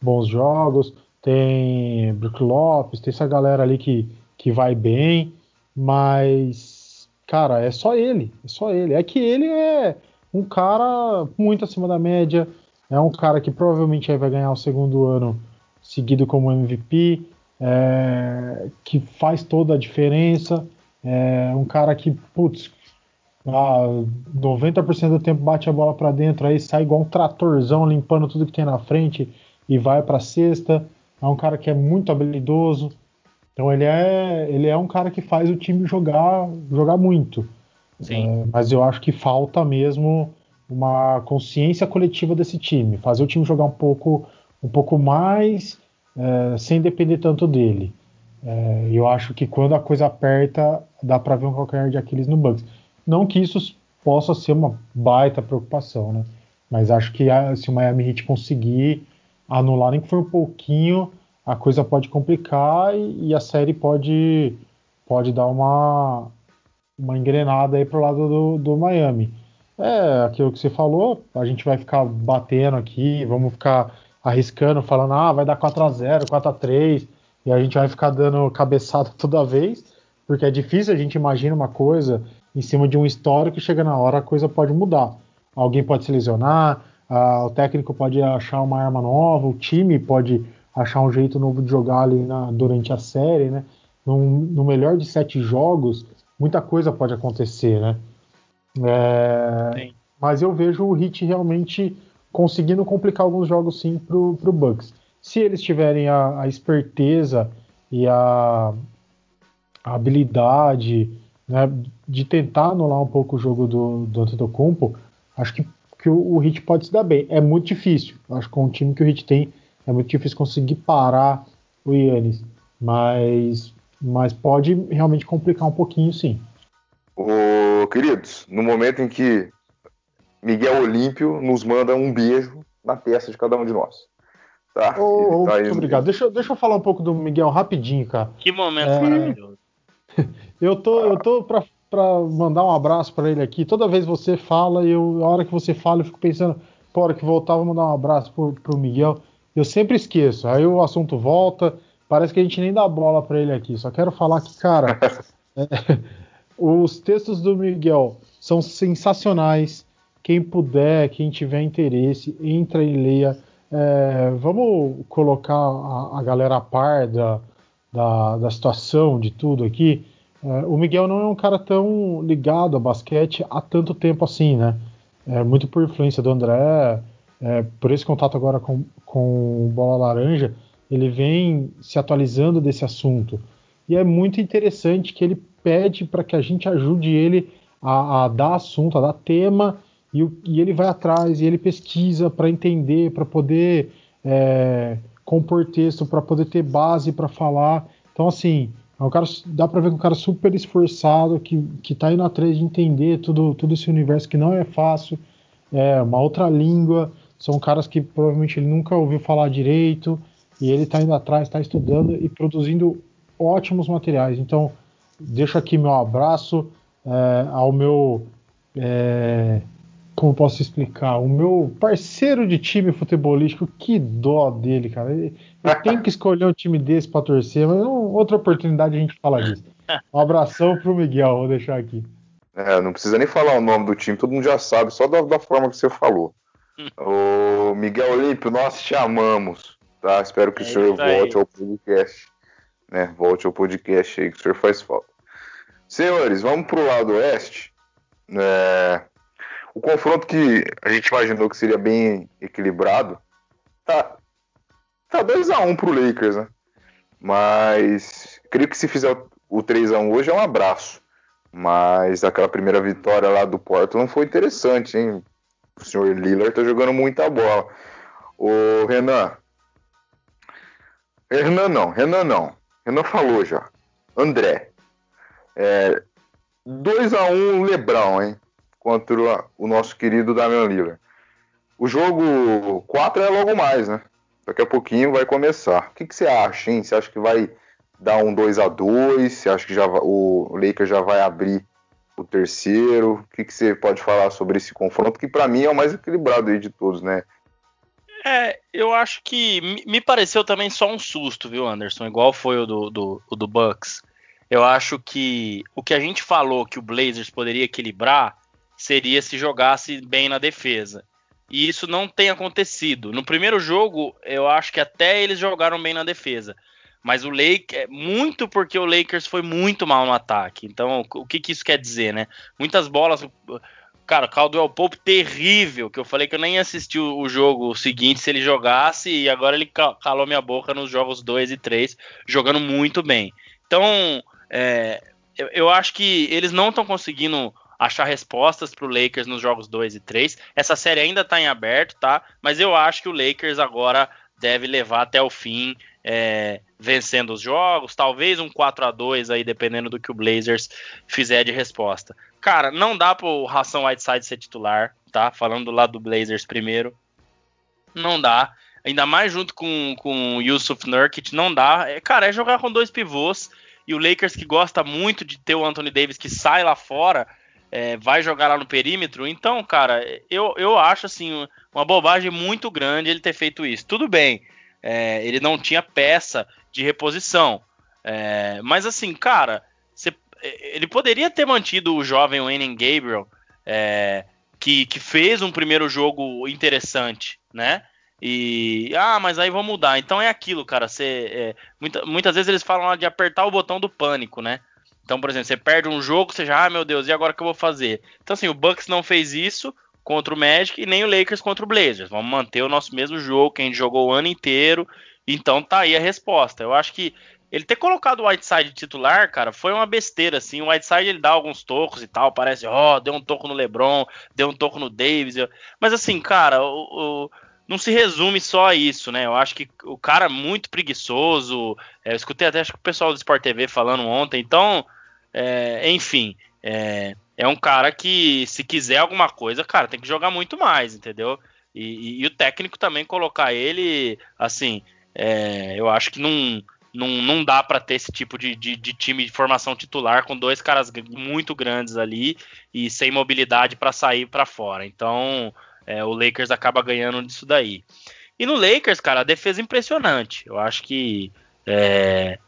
bons jogos, tem Brook Lopes, tem essa galera ali que, que vai bem, mas, cara, é só ele, é só ele. É que ele é um cara muito acima da média, é um cara que provavelmente vai ganhar o segundo ano seguido como MVP, é, que faz toda a diferença, é um cara que, putz, ah, 90% do tempo bate a bola para dentro, aí sai igual um tratorzão limpando tudo que tem na frente e vai para a cesta. É um cara que é muito habilidoso. Então ele é, ele é um cara que faz o time jogar, jogar muito. É, mas eu acho que falta mesmo uma consciência coletiva desse time, fazer o time jogar um pouco, um pouco mais, é, sem depender tanto dele. É, eu acho que quando a coisa aperta, dá para ver um calcanhar de Aquiles no Bucks. Não que isso possa ser uma baita preocupação, né? Mas acho que a, se o Miami Heat conseguir anular nem que for um pouquinho, a coisa pode complicar e, e a série pode, pode dar uma, uma engrenada aí pro lado do, do Miami. É aquilo que você falou, a gente vai ficar batendo aqui, vamos ficar arriscando, falando, ah, vai dar 4 a 0 4 a 3 e a gente vai ficar dando cabeçada *laughs* toda vez, porque é difícil, a gente imagina uma coisa em cima de um histórico e chega na hora a coisa pode mudar. Alguém pode se lesionar, ah, o técnico pode achar uma arma nova, o time pode achar um jeito novo de jogar ali na, durante a série, né? No melhor de sete jogos, muita coisa pode acontecer, né? É, mas eu vejo o Hit realmente conseguindo complicar alguns jogos sim pro, pro Bucks. Se eles tiverem a, a esperteza e a, a habilidade né, de tentar anular um pouco o jogo do, do Antetokounmpo, acho que, que o, o Hit pode se dar bem. É muito difícil. Acho que com o time que o Hit tem, é muito difícil conseguir parar o Yannis. Mas, mas pode realmente complicar um pouquinho, sim. Queridos, no momento em que Miguel Olímpio nos manda um beijo na testa de cada um de nós. Tá? Oh, tá muito obrigado. Deixa, deixa eu falar um pouco do Miguel rapidinho, cara. Que momento é... maravilhoso. *laughs* eu tô, eu tô pra, pra mandar um abraço para ele aqui. Toda vez você fala, e eu, a hora que você fala, eu fico pensando, pô, hora que voltar, vou mandar um abraço pro, pro Miguel. Eu sempre esqueço. Aí o assunto volta, parece que a gente nem dá bola para ele aqui. Só quero falar que, cara, *laughs* é, os textos do Miguel são sensacionais. Quem puder, quem tiver interesse, entra e leia. É, vamos colocar a, a, galera a par da, da, da situação, de tudo aqui. É, o Miguel não é um cara tão ligado a basquete há tanto tempo assim, né? É, muito por influência do André, é, por esse contato agora com, com Bola Laranja, ele vem se atualizando desse assunto. E é muito interessante que ele pede para que a gente ajude ele a, a, dar assunto, a dar tema e, o, e ele vai atrás e ele pesquisa para entender, para poder é, compor texto, para poder ter base para falar. Então, assim, é um cara, dá para ver que um cara super esforçado, que, que tá indo atrás de entender tudo, todo esse universo que não é fácil, é uma outra língua, são caras que provavelmente ele nunca ouviu falar direito, e ele está indo atrás, está estudando e produzindo ótimos materiais. Então, deixo aqui meu abraço é, ao meu é, como posso explicar? O meu parceiro de time futebolístico, que dó dele, cara. Eu *laughs* tenho que escolher um time desse para torcer, mas outra oportunidade a gente fala disso. Um abração pro Miguel, vou deixar aqui. É, não precisa nem falar o nome do time, todo mundo já sabe, só da, da forma que você falou. *laughs* o Miguel Olímpio, nós te amamos, tá? Espero que é o senhor volte ao podcast, né? Volte ao podcast aí, que o senhor faz falta. Senhores, vamos pro lado oeste. É, o confronto que a gente imaginou que seria bem equilibrado tá, tá 2x1 um pro Lakers, né? Mas creio que se fizer o 3x1 hoje é um abraço. Mas aquela primeira vitória lá do Portland foi interessante, hein? O senhor Lillard tá jogando muita bola. O Renan. Renan não, Renan não. Renan falou já. André. É, 2x1 Lebrão, hein? contra o nosso querido Damian Lillard. O jogo 4 é logo mais, né? Daqui a pouquinho vai começar. O que, que você acha, hein? Você acha que vai dar um 2 a 2 Você acha que já o Lakers já vai abrir o terceiro? O que, que você pode falar sobre esse confronto, que para mim é o mais equilibrado aí de todos, né? É, eu acho que me pareceu também só um susto, viu, Anderson? Igual foi o do, do, o do Bucks. Eu acho que o que a gente falou que o Blazers poderia equilibrar seria se jogasse bem na defesa. E isso não tem acontecido. No primeiro jogo, eu acho que até eles jogaram bem na defesa. Mas o Lakers, muito porque o Lakers foi muito mal no ataque. Então, o que, que isso quer dizer, né? Muitas bolas. Cara, Caldwell Pope terrível, que eu falei que eu nem assisti o jogo seguinte se ele jogasse, e agora ele calou minha boca nos jogos 2 e 3, jogando muito bem. Então, é, eu, eu acho que eles não estão conseguindo achar respostas para o Lakers nos jogos 2 e 3. Essa série ainda está em aberto, tá? Mas eu acho que o Lakers agora deve levar até o fim, é, vencendo os jogos, talvez um 4 a 2 aí, dependendo do que o Blazers fizer de resposta. Cara, não dá para o Ração Whiteside ser titular, tá? Falando do lado do Blazers primeiro. Não dá. Ainda mais junto com, com o Yusuf Nurkic, não dá. É, cara, é jogar com dois pivôs. E o Lakers que gosta muito de ter o Anthony Davis que sai lá fora, é, vai jogar lá no perímetro. Então, cara, eu, eu acho assim uma bobagem muito grande ele ter feito isso. Tudo bem, é, ele não tinha peça de reposição, é, mas assim, cara, ele poderia ter mantido o jovem Wayne Gabriel, é, que, que fez um primeiro jogo interessante, né? E ah, mas aí vamos mudar. Então é aquilo, cara. Você, é, muita, muitas vezes eles falam de apertar o botão do pânico, né? Então, por exemplo, você perde um jogo, você já, ah, meu Deus, e agora o que eu vou fazer? Então, assim, o Bucks não fez isso, contra o Magic e nem o Lakers contra o Blazers. Vamos manter o nosso mesmo jogo que a gente jogou o ano inteiro. Então tá aí a resposta. Eu acho que ele ter colocado o Whiteside titular, cara, foi uma besteira, assim. O Whiteside ele dá alguns tocos e tal, parece, ó, oh, deu um toco no LeBron, deu um toco no Davis. Mas assim, cara, o, o, não se resume só a isso, né? Eu acho que o cara é muito preguiçoso. É, eu escutei até acho que o pessoal do Sport TV falando ontem. Então, é, enfim, é, é, um cara que, se quiser alguma coisa, cara, tem que jogar muito mais, entendeu? E, e, e o técnico também colocar ele, assim, é, eu acho que não não, não dá para ter esse tipo de, de, de, time de formação titular com dois caras muito grandes ali e sem mobilidade para sair para fora. Então é, o Lakers acaba ganhando disso daí. E no Lakers, cara, a defesa é impressionante. Eu acho que é,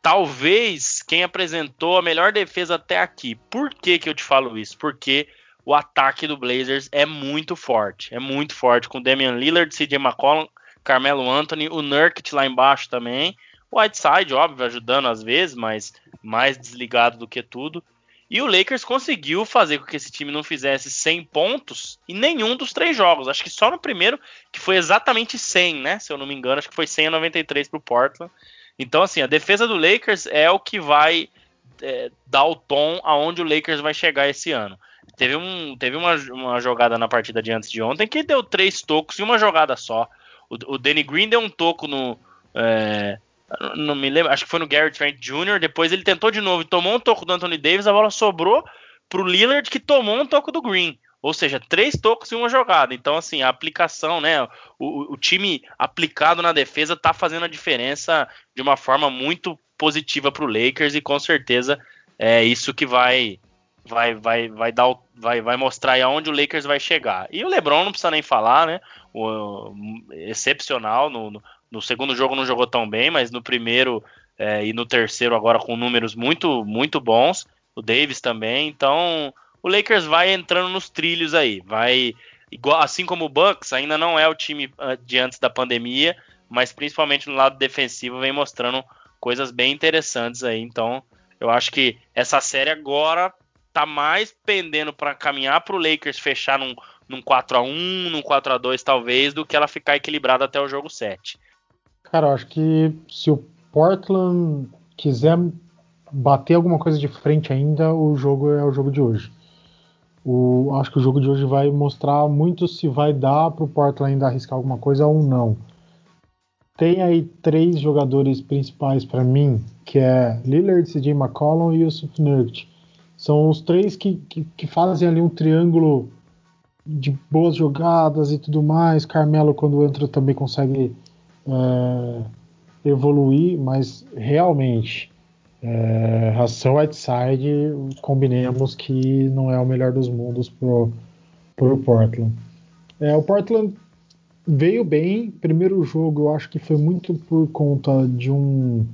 talvez quem apresentou a melhor defesa até aqui. Por que, que eu te falo isso? Porque o ataque do Blazers é muito forte. É muito forte. Com Damian Lillard, CJ McCollum, Carmelo Anthony, o Nurkic lá embaixo também. Whiteside, óbvio, ajudando às vezes, mas mais desligado do que tudo. E o Lakers conseguiu fazer com que esse time não fizesse 100 pontos em nenhum dos três jogos. Acho que só no primeiro, que foi exatamente 100, né? Se eu não me engano, acho que foi 100 a 93 para o Portland. Então, assim, a defesa do Lakers é o que vai é, dar o tom aonde o Lakers vai chegar esse ano. Teve, um, teve uma, uma jogada na partida de antes de ontem que deu três tocos em uma jogada só. O, o Danny Green deu um toco no, é, não me lembro, acho que foi no Gary Trent Jr. Depois ele tentou de novo e tomou um toco do Anthony Davis, a bola sobrou pro Lillard que tomou um toco do Green. Ou seja, três tocos em uma jogada. Então, assim, a aplicação, né? O, o time aplicado na defesa tá fazendo a diferença de uma forma muito positiva pro Lakers e com certeza é isso que vai vai vai vai dar vai, vai mostrar aí aonde o Lakers vai chegar. E o LeBron não precisa nem falar, né? O, excepcional no, no no segundo jogo não jogou tão bem, mas no primeiro é, e no terceiro agora com números muito muito bons. O Davis também. Então o Lakers vai entrando nos trilhos aí. Vai igual assim como o Bucks ainda não é o time uh, de antes da pandemia, mas principalmente no lado defensivo vem mostrando coisas bem interessantes aí. Então eu acho que essa série agora tá mais pendendo para caminhar para o Lakers fechar num, num 4 a 1 num 4 a 2 talvez, do que ela ficar equilibrada até o jogo 7. Cara, eu acho que se o Portland quiser bater alguma coisa de frente ainda, o jogo é o jogo de hoje. O, acho que o jogo de hoje vai mostrar muito se vai dar para o Portland ainda arriscar alguma coisa ou não. Tem aí três jogadores principais para mim, que é Lillard, CJ McCollum e Yusuf Nurkic. São os três que, que, que, fazem ali um triângulo de boas jogadas e tudo mais. Carmelo, quando entra, também consegue é, evoluir, mas realmente é, Ração Whiteside, combinemos que não é o melhor dos mundos pro, pro Portland. É, o Portland veio bem. Primeiro jogo, eu acho que foi muito por conta de um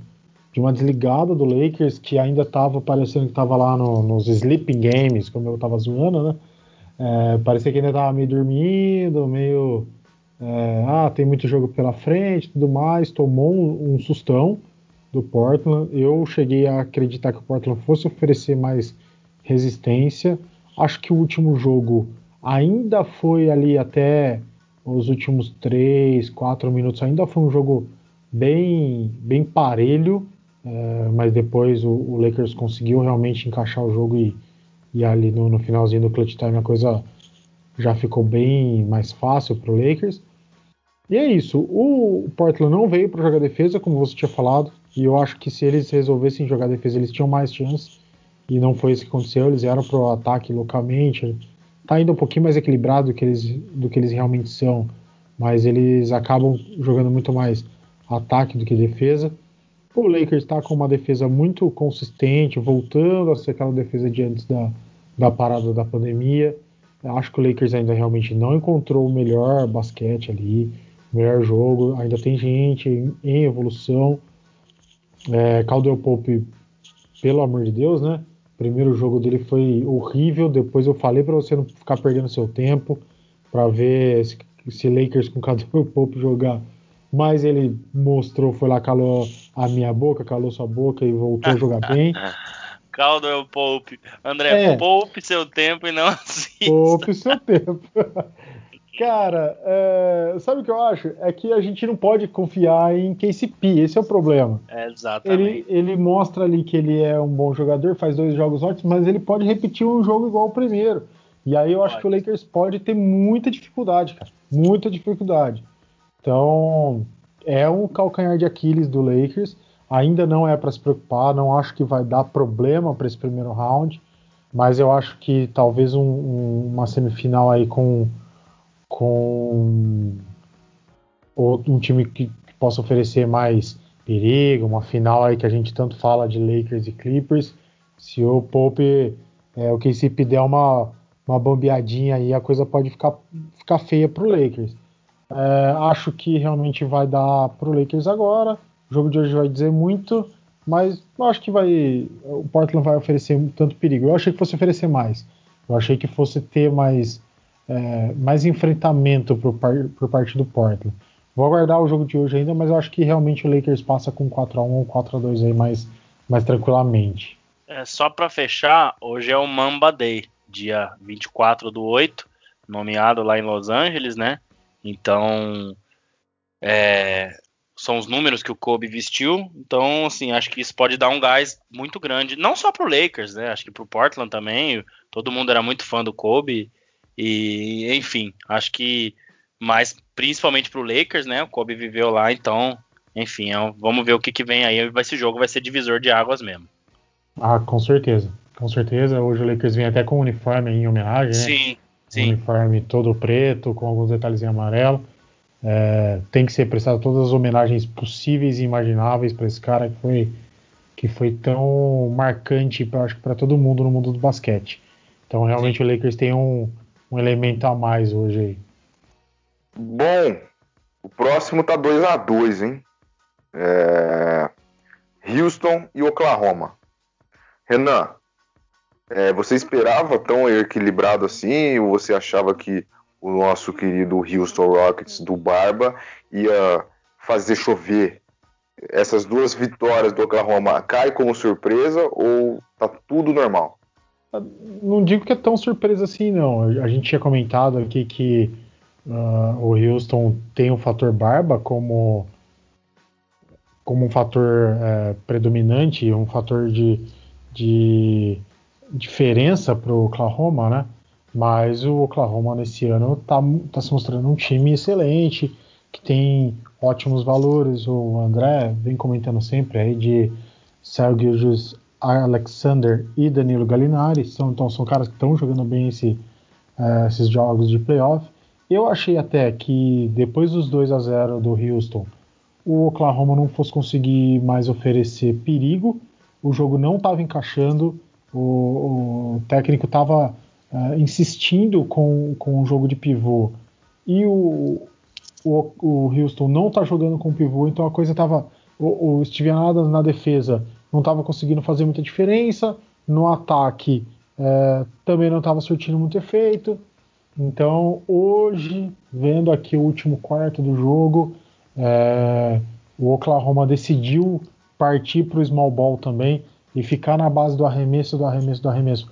de uma desligada do Lakers que ainda estava parecendo que estava lá no, nos sleeping games, como eu estava zoando, né? É, parecia que ainda estava meio dormindo, meio é, ah, tem muito jogo pela frente tudo mais, tomou um, um, sustão do Portland. Eu cheguei a acreditar que o Portland fosse oferecer mais resistência. Acho que o último jogo ainda foi ali até os últimos 3, 4 minutos, ainda foi um jogo bem, bem parelho, é, mas depois o, o, Lakers conseguiu realmente encaixar o jogo e, e ali no, no finalzinho do clutch time a coisa já ficou bem mais fácil para o Lakers. E é isso. O Portland não veio para jogar defesa, como você tinha falado. E eu acho que se eles resolvessem jogar defesa, eles tinham mais chance. E não foi isso que aconteceu. Eles para o ataque localmente. Tá indo um pouquinho mais equilibrado do que, eles, do que eles realmente são. Mas eles acabam jogando muito mais ataque do que defesa. O Lakers está com uma defesa muito consistente, voltando a ser aquela defesa de antes da, da parada da pandemia. Acho que o Lakers ainda realmente não encontrou o melhor basquete ali melhor jogo, ainda tem gente em, em evolução. É, Caldwell Pope, pelo amor de Deus, né? primeiro jogo dele foi horrível. Depois eu falei para você não ficar perdendo seu tempo para ver se, se Lakers com Caldwell Pope jogar. Mas ele mostrou, foi lá, calou a minha boca, calou sua boca e voltou a jogar *laughs* bem. Caldwell Pope. André, é. poupe seu tempo e não *laughs* assista. Poupe seu tempo. *laughs* Cara, é, sabe o que eu acho? É que a gente não pode confiar em KCP, esse é o problema. É, exatamente. Ele, ele mostra ali que ele é um bom jogador, faz dois jogos ótimos, mas ele pode repetir um jogo igual o primeiro. E aí eu acho que o Lakers pode ter muita dificuldade, cara. Muita dificuldade. Então, é um calcanhar de Aquiles do Lakers. Ainda não é para se preocupar, não acho que vai dar problema para esse primeiro round, mas eu acho que talvez um, um, uma semifinal aí com com um time que, que, possa oferecer mais perigo, uma final aí que a gente tanto fala de Lakers e Clippers. Se o Pope, é, o KCP der uma, uma bombeadinha aí, a coisa pode ficar, ficar feia pro Lakers. É, acho que realmente vai dar pro Lakers agora. O jogo de hoje vai dizer muito, mas eu acho que vai. O Portland vai oferecer tanto perigo. Eu achei que fosse oferecer mais. Eu achei que fosse ter mais é, mais enfrentamento por, par, por parte do Portland. Vou aguardar o jogo de hoje ainda, mas eu acho que realmente o Lakers passa com 4x1 ou 4x2 aí mais, mais tranquilamente. É, só para fechar, hoje é o Mamba Day, dia 24 do 8, nomeado lá em Los Angeles, né? Então, é, são os números que o Kobe vestiu. Então, assim, acho que isso pode dar um gás muito grande, não só pro Lakers, né? Acho que pro Portland também. Todo mundo era muito fã do Kobe. E, enfim, acho que mais principalmente para o Lakers, né? O Kobe viveu lá, então, enfim, é vamos ver o que, que vem aí. Esse jogo vai ser divisor de águas mesmo. Ah, com certeza, com certeza. Hoje o Lakers vem até com um uniforme em homenagem, sim, né? Sim, um uniforme todo preto, com alguns detalhes em amarelo. É, tem que ser prestado todas as homenagens possíveis e imagináveis para esse cara que foi, que foi tão marcante, acho que para todo mundo no mundo do basquete. Então, realmente, sim. o Lakers tem um, um elemento a mais hoje aí. Bom, o próximo tá 2 a 2 hein? É... Houston e Oklahoma. Renan, é, você esperava tão equilibrado assim? Ou você achava que o nosso querido Houston Rockets do Barba ia fazer chover? Essas duas vitórias do Oklahoma cai como surpresa ou tá tudo normal? Não digo que é tão surpresa assim, não. A gente tinha comentado aqui que uh, o Houston tem o fator barba como, como um fator uh, predominante, um fator de, de diferença para o Oklahoma, né? Mas o Oklahoma nesse ano está tá se mostrando um time excelente, que tem ótimos valores. O André vem comentando sempre aí de Sergio Alexander e Danilo Gallinari, são, então são caras que estão jogando bem esse, uh, esses jogos de playoff. Eu achei até que depois dos 2 a 0 do Houston, o Oklahoma não fosse conseguir mais oferecer perigo, o jogo não estava encaixando, o, o técnico estava uh, eh, insistindo com, com o jogo de pivô e o, o, o Houston não está jogando com pivô, então a coisa estava. O, o Steven Adams na defesa não estava conseguindo fazer muita diferença. No ataque é, também não estava surtindo muito efeito. Então, hoje, vendo aqui o último quarto do jogo, é, o Oklahoma decidiu partir para o small ball também e ficar na base do arremesso, do arremesso, do arremesso.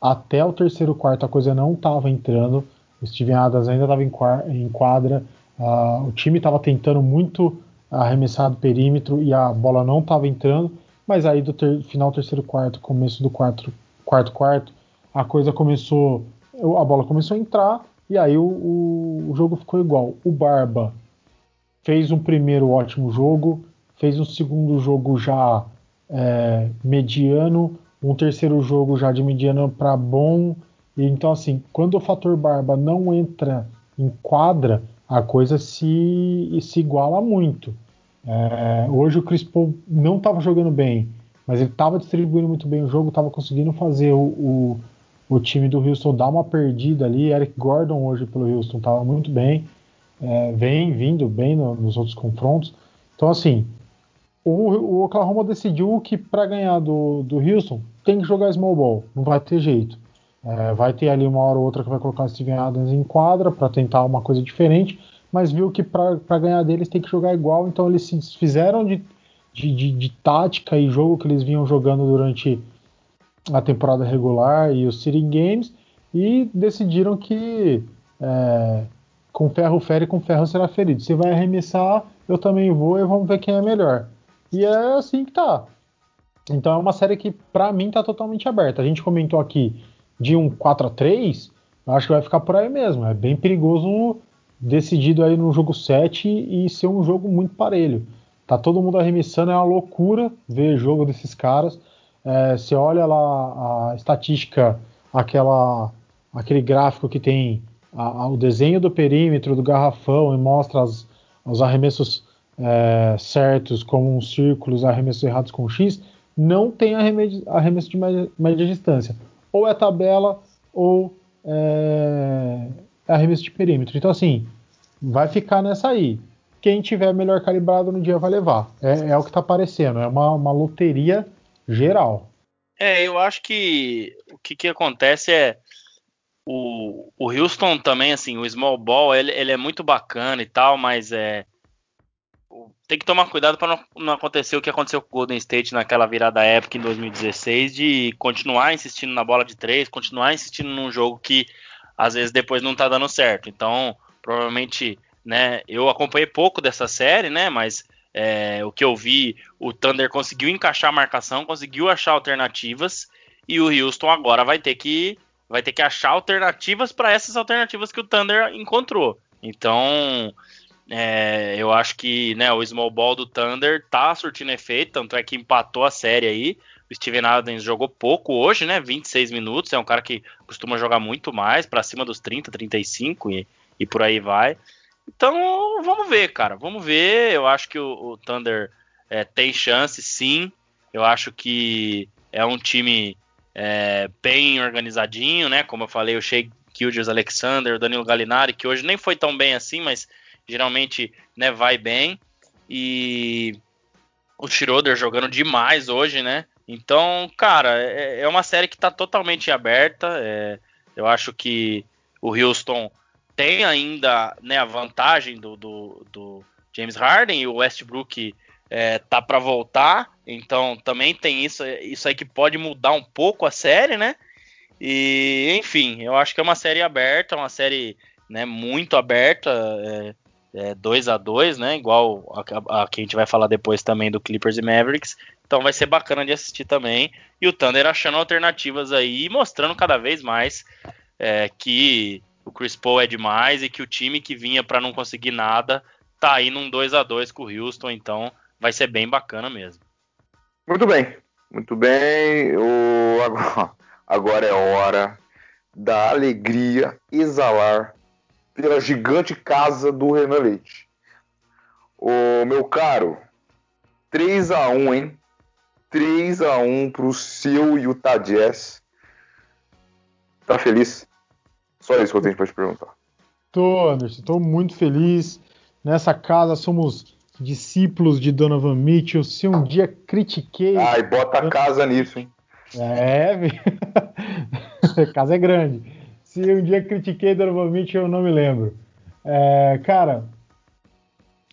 Até o terceiro quarto a coisa não estava entrando. O Steven Adams ainda estava em quadra. Uh, o time estava tentando muito arremessar do perímetro e a bola não estava entrando. Mas aí do ter, final terceiro quarto, começo do quarto, quarto quarto, a coisa começou, a bola começou a entrar e aí o, o, o jogo ficou igual. O Barba fez um primeiro ótimo jogo, fez um segundo jogo já é, mediano, um terceiro jogo já de mediano para bom. E, então, assim, quando o fator Barba não entra em quadra, a coisa se, se iguala muito. É, hoje o Chris Paul não estava jogando bem, mas ele estava distribuindo muito bem o jogo, estava conseguindo fazer o, o, o, time do Houston dar uma perdida ali. Eric Gordon hoje pelo Houston estava muito bem, é, vem vindo bem no, nos outros confrontos. Então, assim, o, o Oklahoma decidiu que para ganhar do, do Houston tem que jogar small ball, não vai ter jeito. É, vai ter ali uma hora ou outra que vai colocar Steven Adams em quadra para tentar uma coisa diferente mas viu que para ganhar deles tem que jogar igual, então eles se desfizeram de, de, de, de, tática e jogo que eles vinham jogando durante a temporada regular e os City Games e decidiram que é, com ferro fere, com ferro será ferido. Você vai arremessar, eu também vou e vamos ver quem é melhor. E é assim que tá. Então é uma série que para mim tá totalmente aberta. A gente comentou aqui de um 4 a 3 eu acho que vai ficar por aí mesmo. É bem perigoso decidido aí no jogo 7 e ser um jogo muito parelho. Tá todo mundo arremessando, é uma loucura ver jogo desses caras. É, você olha lá a estatística, aquela, aquele gráfico que tem a, a, o desenho do perímetro do garrafão e mostra as, os arremessos é, certos como um círculos, arremessos errados com X, não tem arremesso, de média, média distância. Ou é tabela ou é, arremesso de perímetro. Então, assim, vai ficar nessa aí. Quem tiver melhor calibrado no dia vai levar. É, é o que está aparecendo. É uma, uma loteria geral. É, eu acho que o que, que acontece é o, o Houston também, assim, o small ball, ele, ele é muito bacana e tal, mas é tem que tomar cuidado para não, não, acontecer o que aconteceu com o Golden State naquela virada época em 2016, de continuar insistindo na bola de três, continuar insistindo num jogo que às vezes depois não tá dando certo. Então, provavelmente, né, eu acompanhei pouco dessa série, né, mas é, o que eu vi, o Thunder conseguiu encaixar a marcação, conseguiu achar alternativas e o Houston agora vai ter que vai ter que achar alternativas para essas alternativas que o Thunder encontrou. Então, é, eu acho que né, o small ball do Thunder tá surtindo efeito, tanto é que empatou a série aí. Steven Adams jogou pouco hoje, né? 26 minutos. É um cara que costuma jogar muito mais, para cima dos 30, 35 e, e por aí vai. Então, vamos ver, cara. Vamos ver. Eu acho que o, o Thunder é, tem chance, sim. Eu acho que é um time é, bem organizadinho, né? Como eu falei, o Shea Gilgis Alexander, o Danilo Gallinari, que hoje nem foi tão bem assim, mas geralmente né, vai bem. E o Schroeder jogando demais hoje, né? Então, cara, é, é uma série que está totalmente aberta. É, eu acho que o Houston tem ainda né, a vantagem do, do, do James Harden e o Westbrook é, tá para voltar. Então também tem isso, isso aí que pode mudar um pouco a série, né? E enfim, eu acho que é uma série aberta, uma série né, muito aberta. É, é, 2 a 2 né? Igual a, a, que a gente vai falar depois também do Clippers e Mavericks. Então vai ser bacana de assistir também. E o Thunder achando alternativas aí e mostrando cada vez mais é, que o Chris Paul é demais e que o time que vinha para não conseguir nada tá aí num 2 a 2 com o Houston. Então vai ser bem bacana mesmo. Muito bem, muito bem. O... Agora *laughs* é hora da alegria exalar pela gigante casa do Renan Leite. Ô, meu caro, 3 a 1 hein? 3 a 1 pro seu Utah Jazz. Tá feliz? Só isso que eu tenho pra te perguntar. Tô, Anderson, tô muito feliz. Nessa casa somos discípulos de Donovan Mitchell. Se um dia critiquei. Ai, bota a casa nisso, hein? É, a *laughs* casa é grande. Se um dia critiquei Donovan Mitchell, eu não me lembro. É, cara,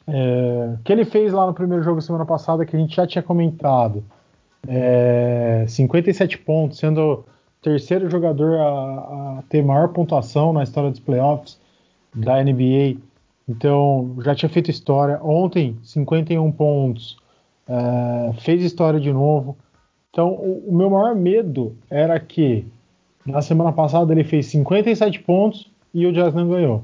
é, o que ele fez lá no primeiro jogo semana passada, que a gente já tinha comentado, é, 57 pontos, sendo o terceiro jogador a, a, ter maior pontuação na história dos playoffs da NBA. Então, já tinha feito história. Ontem, 51 pontos, é, fez história de novo. Então, o, o meu maior medo era que na semana passada ele fez 57 pontos e o Jazz não ganhou.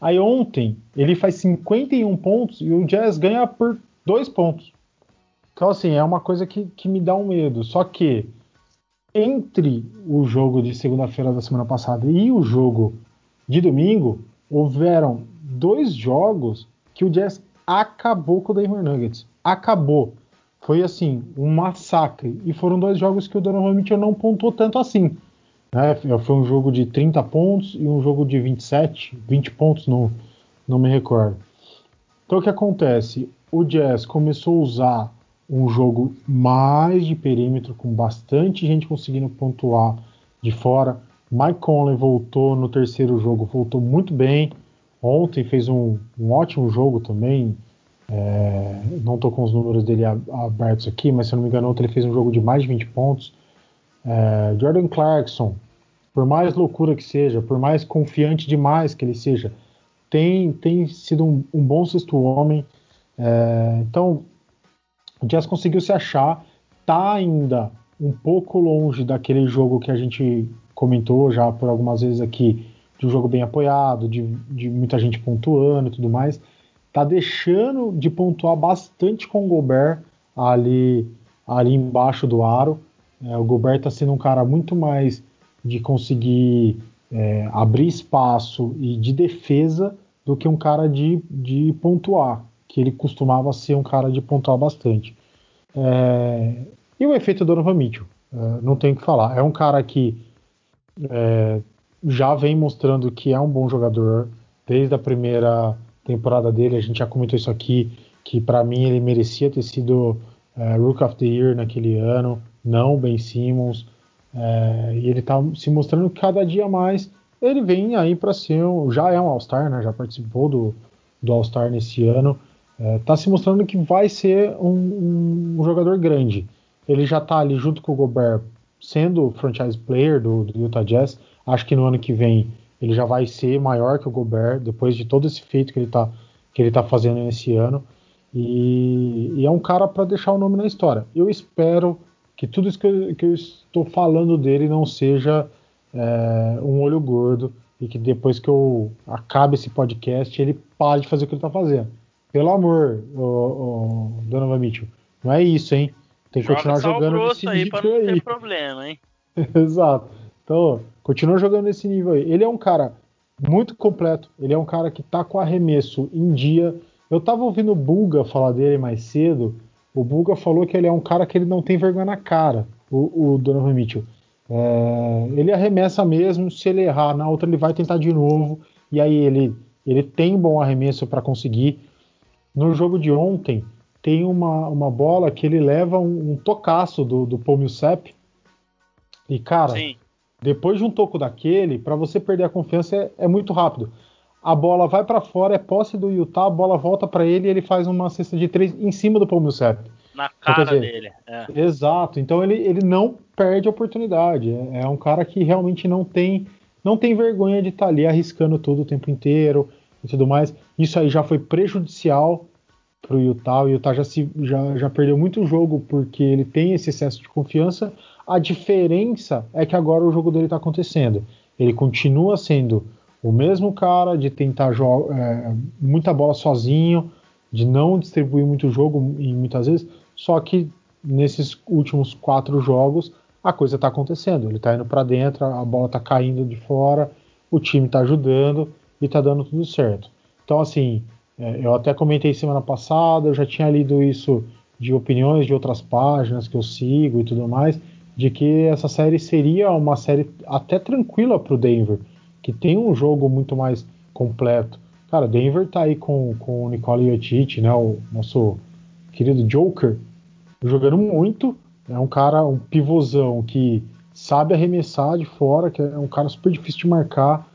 Aí ontem ele faz 51 pontos e o Jazz ganha por 2 pontos. Então, assim, é uma coisa que, que me dá um medo. Só que entre o jogo de segunda-feira da semana passada e o jogo de domingo, houveram dois jogos que o Jazz acabou com o Denver Nuggets. Acabou. Foi assim, um massacre. E foram dois jogos que o Donovan Mitchell não pontuou tanto assim. Né? Foi um jogo de 30 pontos e um jogo de 27, 20 pontos, não, não me recordo. Então o que acontece? O Jazz começou a usar um jogo mais de perímetro, com bastante gente conseguindo pontuar de fora. Mike Conley voltou no terceiro jogo, voltou muito bem. Ontem fez um, um ótimo jogo também. É, não estou com os números dele abertos aqui, mas se eu não me engano, ontem ele fez um jogo de mais de 20 pontos. É, Jordan Clarkson, por mais loucura que seja, por mais confiante demais que ele seja, tem, tem sido um, um bom sexto homem. É, então, o Jazz conseguiu se achar, tá ainda um pouco longe daquele jogo que a gente comentou já por algumas vezes aqui, de um jogo bem apoiado, de, de muita gente pontuando e tudo mais. Tá deixando de pontuar bastante com o Gobert ali, ali embaixo do aro. É, o Gobert está sendo um cara muito mais de conseguir é, abrir espaço e de defesa do que um cara de, de pontuar, que ele costumava ser um cara de pontuar bastante. É, e o efeito Donovan Mitchell, é, não tem o que falar. É um cara que é, já vem mostrando que é um bom jogador desde a primeira temporada dele. A gente já comentou isso aqui, que para mim ele merecia ter sido é, Rook of the Year naquele ano, não Ben Simmons. É, e ele está se mostrando cada dia mais. Ele vem aí para ser, um, já é um All-Star, né? Já participou do, do All-Star nesse ano. Está é, se mostrando que vai ser um, um jogador grande. Ele já está ali junto com o Gobert, sendo franchise player do, do Utah Jazz. Acho que no ano que vem ele já vai ser maior que o Gobert, depois de todo esse feito que ele está que ele tá fazendo nesse ano. E, e é um cara para deixar o nome na história. Eu espero que tudo isso que eu, que eu estou falando dele não seja é, um olho gordo e que depois que eu acabe esse podcast ele pare de fazer o que ele está fazendo. Pelo amor, ô, ô, Donovan Mitchell, não é isso, hein? Tem que Joga continuar jogando nesse aí nível não aí. Ter *laughs* problema, hein? Exato. Então, continua jogando nesse nível aí. Ele é um cara muito completo. Ele é um cara que tá com arremesso em dia. Eu tava ouvindo o Bulga falar dele mais cedo. O Bulga falou que ele é um cara que ele não tem vergonha na cara, o, o Donovan Mitchell. É, ele arremessa mesmo, se ele errar na outra ele vai tentar de novo. E aí ele, ele tem bom arremesso para conseguir. No jogo de ontem, tem uma, uma bola que ele leva um, um tocaço do, do Paul Millsap. E, cara, Sim. depois de um toco daquele, para você perder a confiança é, é, muito rápido. A bola vai para fora, é posse do Utah, a bola volta para ele e ele faz uma cesta de três em cima do Paul Millsap. Na cara dizer, dele. É. Exato. Então ele, ele não perde a oportunidade. É, é, um cara que realmente não tem não tem vergonha de estar tá ali arriscando tudo o tempo inteiro e tudo mais. Isso aí já foi prejudicial para o Utah. O Utah já, se, já, já perdeu muito jogo porque ele tem esse excesso de confiança. A diferença é que agora o jogo dele está acontecendo. Ele continua sendo o mesmo cara de tentar é, muita bola sozinho, de não distribuir muito jogo em muitas vezes, só que nesses últimos quatro jogos a coisa está acontecendo. Ele está indo para dentro, a bola está caindo de fora, o time está ajudando e está dando tudo certo. Então, assim, é, eu até comentei semana passada, eu já tinha lido isso de opiniões de outras páginas que eu sigo e tudo mais, de que essa série seria uma série até tranquila para o Denver, que tem um jogo muito mais completo. Cara, Denver tá aí com, com o Nikola Jokic, né, o nosso querido Joker, jogando muito. É um cara, um pivôzão que sabe arremessar de fora, que é um cara super difícil de marcar.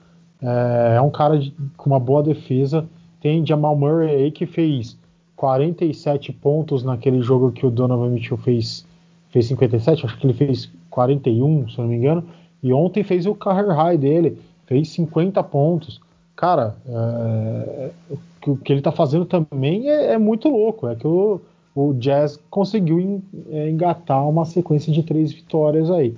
É, é um cara de, com uma boa defesa tem Jamal Murray aí que fez 47 pontos naquele jogo que o Donovan Mitchell fez, fez 57, acho que ele fez 41, se não me engano. E ontem fez o career high dele, fez 50 pontos. Cara, é, o que ele tá fazendo também é, é muito louco. É que o, o Jazz conseguiu é, engatar uma sequência de três vitórias aí.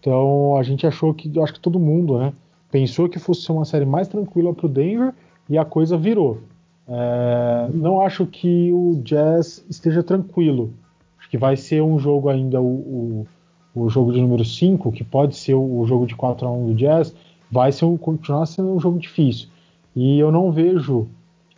Então a gente achou que, acho que todo mundo, né, pensou que fosse uma série mais tranquila para o Denver e a coisa virou. É, não acho que o Jazz esteja tranquilo. Acho que vai ser um jogo ainda, o, o, o jogo de número 5, que pode ser o, o jogo de 4 a 1 do Jazz, vai ser um, continuar sendo um jogo difícil. E eu não vejo,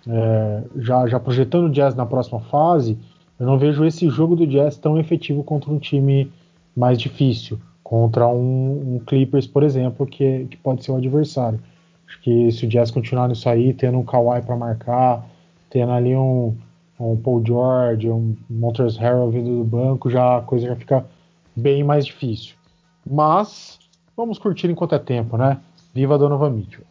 é, já, já projetando o Jazz na próxima fase, eu não vejo esse jogo do Jazz tão efetivo contra um time mais difícil, contra um, um Clippers, por exemplo, que, que pode ser o adversário. Acho que se o Jazz continuar nisso aí, tendo um Kawhi para marcar, tendo ali um, um Paul George, um Montrezl Harrell vindo do banco, já a coisa já fica bem mais difícil. Mas vamos curtir enquanto é tempo, né? Viva Donovan Mitchell.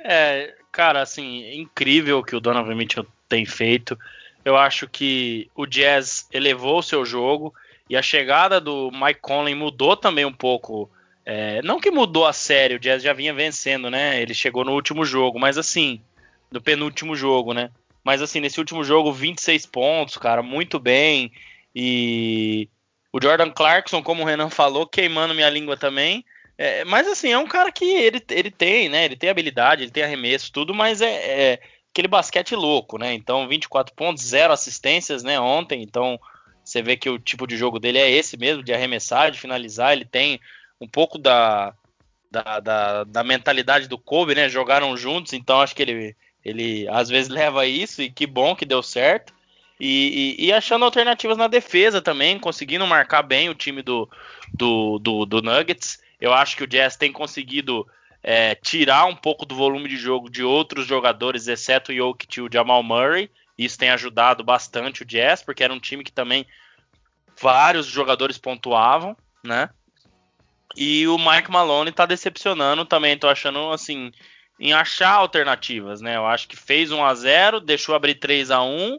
É, cara, assim, é incrível o que o Donovan Mitchell tem feito. Eu acho que o Jazz elevou o seu jogo E a chegada do Mike Conley mudou também um pouco. É, não que mudou a série, o Jazz já vinha vencendo, né? Ele chegou no último jogo, mas assim, no penúltimo jogo, né? Mas assim, nesse último jogo, 26 pontos, cara, muito bem. E o Jordan Clarkson, como o Renan falou, queimando minha língua também. É, mas assim, é um cara que ele, ele tem, né? Ele tem habilidade, ele tem arremesso, tudo, mas é, é aquele basquete louco, né? Então, 24 pontos, zero assistências, né? Ontem, então você vê que o tipo de jogo dele é esse mesmo, de arremessar, de finalizar. Ele tem um pouco da, da, da, da mentalidade do Kobe, né? Jogaram juntos, então acho que ele, ele às vezes leva isso e que bom que deu certo. E, e, e, achando alternativas na defesa também, conseguindo marcar bem o time do, do, do, do Nuggets. Eu acho que o Jazz tem conseguido é, tirar um pouco do volume de jogo de outros jogadores, exceto o Jokic e o Jamal Murray. Isso tem ajudado bastante o Jazz, porque era um time que também vários jogadores pontuavam, né? E o Mike Malone tá decepcionando também, tô achando assim, em achar alternativas, né? Eu acho que fez 1 a 0, deixou abrir 3 a 1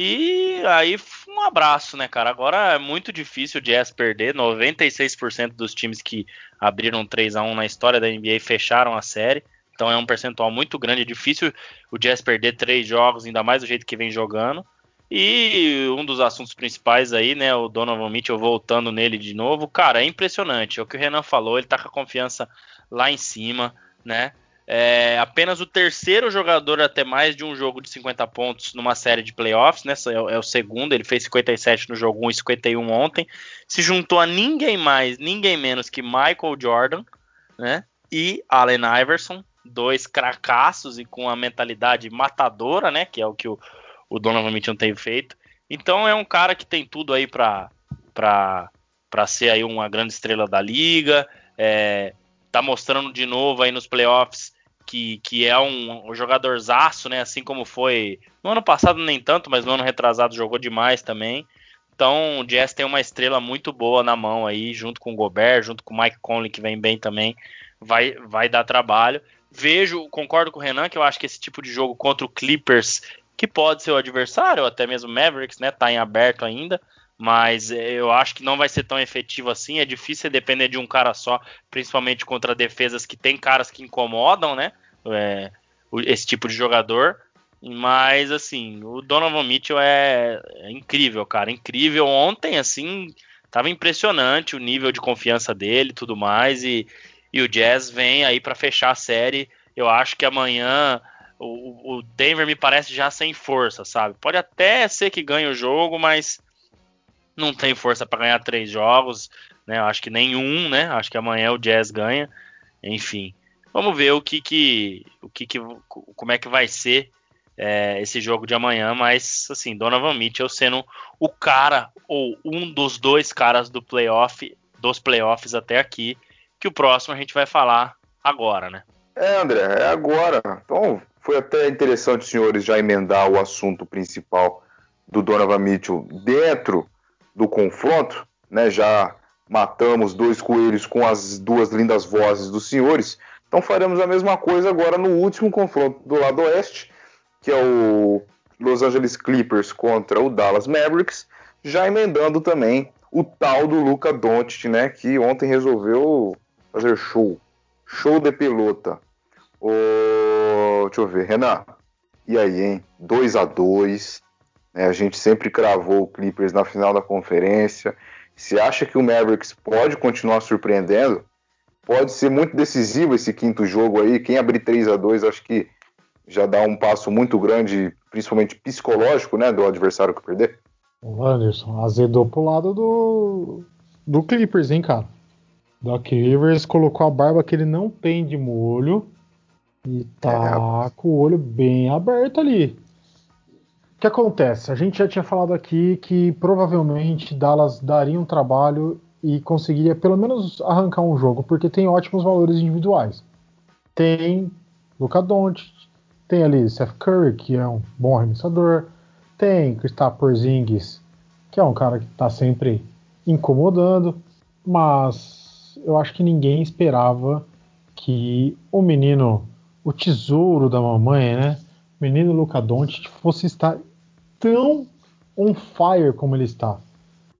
e aí, um abraço, né, cara? Agora é muito difícil o Jazz perder. 96% dos times que abriram 3 a 1 na história da NBA fecharam a série. Então é um percentual muito grande. É difícil o Jazz perder três jogos, ainda mais do jeito que vem jogando. E um dos assuntos principais aí, né, o Donovan Mitchell voltando nele de novo, cara, é impressionante. É o que o Renan falou, ele tá com a confiança lá em cima, né? É apenas o terceiro jogador a ter mais de um jogo de 50 pontos numa série de playoffs, né? É, é o segundo, ele fez 57 no jogo 1 e 51 ontem. Se juntou a ninguém mais, ninguém menos que Michael Jordan, né? E Allen Iverson, dois cracassos e com a mentalidade matadora, né? Que é o que o, o Donovan Mitchell tem feito. Então é um cara que tem tudo aí para para ser aí uma grande estrela da liga. É, tá mostrando de novo aí nos playoffs que, que é um, um jogadorzaço, né? Assim como foi no ano passado nem tanto, mas no ano retrasado jogou demais também. Então o Jazz tem uma estrela muito boa na mão aí, junto com o Gobert, junto com o Mike Conley que vem bem também, vai, vai dar trabalho. Vejo, concordo com o Renan que eu acho que esse tipo de jogo contra o Clippers, que pode ser o adversário, até mesmo Mavericks, né? Tá em aberto ainda mas eu acho que não vai ser tão efetivo assim. É difícil depender de um cara só, principalmente contra defesas que tem caras que incomodam, né? É, esse tipo de jogador. Mas assim, o Donovan Mitchell é, é, incrível, cara, incrível. Ontem, assim, tava impressionante o nível de confiança dele, tudo mais. E, e o Jazz vem aí para fechar a série. Eu acho que amanhã o, o Denver me parece já sem força, sabe? Pode até ser que ganhe o jogo, mas não tem força para ganhar três jogos, né? Acho que nenhum, né? Acho que amanhã o Jazz ganha. Enfim, vamos ver o que que, o que, que como é que vai ser é, esse jogo de amanhã. Mas assim, Donovan Mitchell sendo o cara ou um dos dois caras do playoff, dos playoffs até aqui, que o próximo a gente vai falar agora, né? É, André, é agora. Então, foi até interessante, senhores, já emendar o assunto principal do Donovan Mitchell dentro do confronto, né? Já matamos dois coelhos com as duas lindas vozes dos senhores. Então faremos a mesma coisa agora no último confronto do lado oeste, que é o Los Angeles Clippers contra o Dallas Mavericks, já emendando também o tal do Luca Doncic, né, que ontem resolveu fazer show, show de pelota. O... Deixa eu ver, Renan. E aí, hein? 2 a 2 né? A gente sempre cravou o Clippers na final da conferência. Se acha que o Mavericks pode continuar surpreendendo, pode ser muito decisivo esse quinto jogo aí. Quem abrir 3 a 2 acho que já dá um passo muito grande, principalmente psicológico, né, do adversário que perder. O Anderson azedou pro lado do, do Clippers, hein, cara. Doc Rivers colocou a barba que ele não tem de molho e tá é. com o olho bem aberto ali. O que acontece? A gente já tinha falado aqui que provavelmente Dallas daria um trabalho e conseguiria pelo menos arrancar um jogo, porque tem ótimos valores individuais. Tem Luca Doncic, tem ali Seth Curry, que é um bom arremessador, tem Kristaps Porzingis, que é um cara que está sempre incomodando, mas eu acho que ninguém esperava que o menino, o tesouro da mamãe, né? Menino Luca Doncic fosse estar tão on fire como ele está.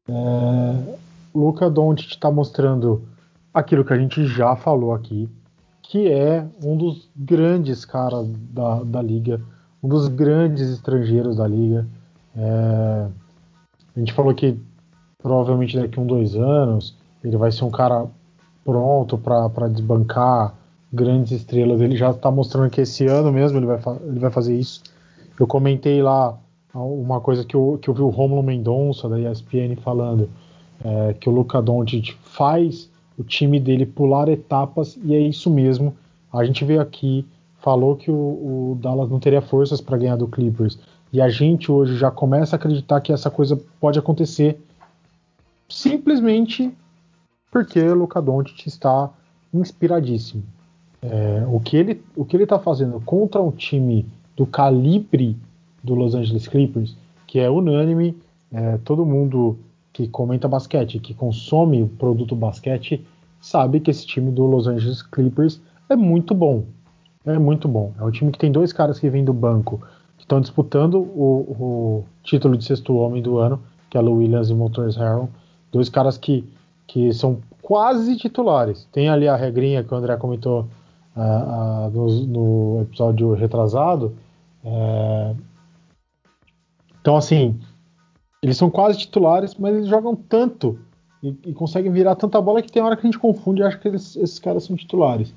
É, Luca Doncic está mostrando aquilo que a gente já falou aqui, que é um dos grandes caras da, da liga, um dos grandes estrangeiros da liga. É, a gente falou que provavelmente daqui a um, dois anos ele vai ser um cara pronto para desbancar grandes estrelas. Ele já está mostrando que esse ano mesmo ele vai, ele vai fazer isso. Eu comentei lá uma coisa que eu, que eu vi o Romulo Mendonça da ESPN falando, é, que o Luca Doncic faz o time dele pular etapas e é isso mesmo. A gente veio aqui, falou que o, o Dallas não teria forças para ganhar do Clippers e a gente hoje já começa a acreditar que essa coisa pode acontecer simplesmente porque o Luca Doncic está inspiradíssimo. É, o que ele o que ele está fazendo contra um time do calibre do Los Angeles Clippers, que é unânime, é, todo mundo que comenta basquete, que consome o produto basquete, sabe que esse time do Los Angeles Clippers é muito bom. É muito bom. É um time que tem dois caras que vêm do banco, que estão disputando o, o, título de sexto homem do ano, que é o Williams e Motors Harrell. Dois caras que, que são quase titulares. Tem ali a regrinha que o André comentou no, no, episódio retrasado. Uh, então, assim, eles são quase titulares, mas eles jogam tanto e, e, conseguem virar tanta bola que tem hora que a gente confunde e acha que eles, esses caras são titulares.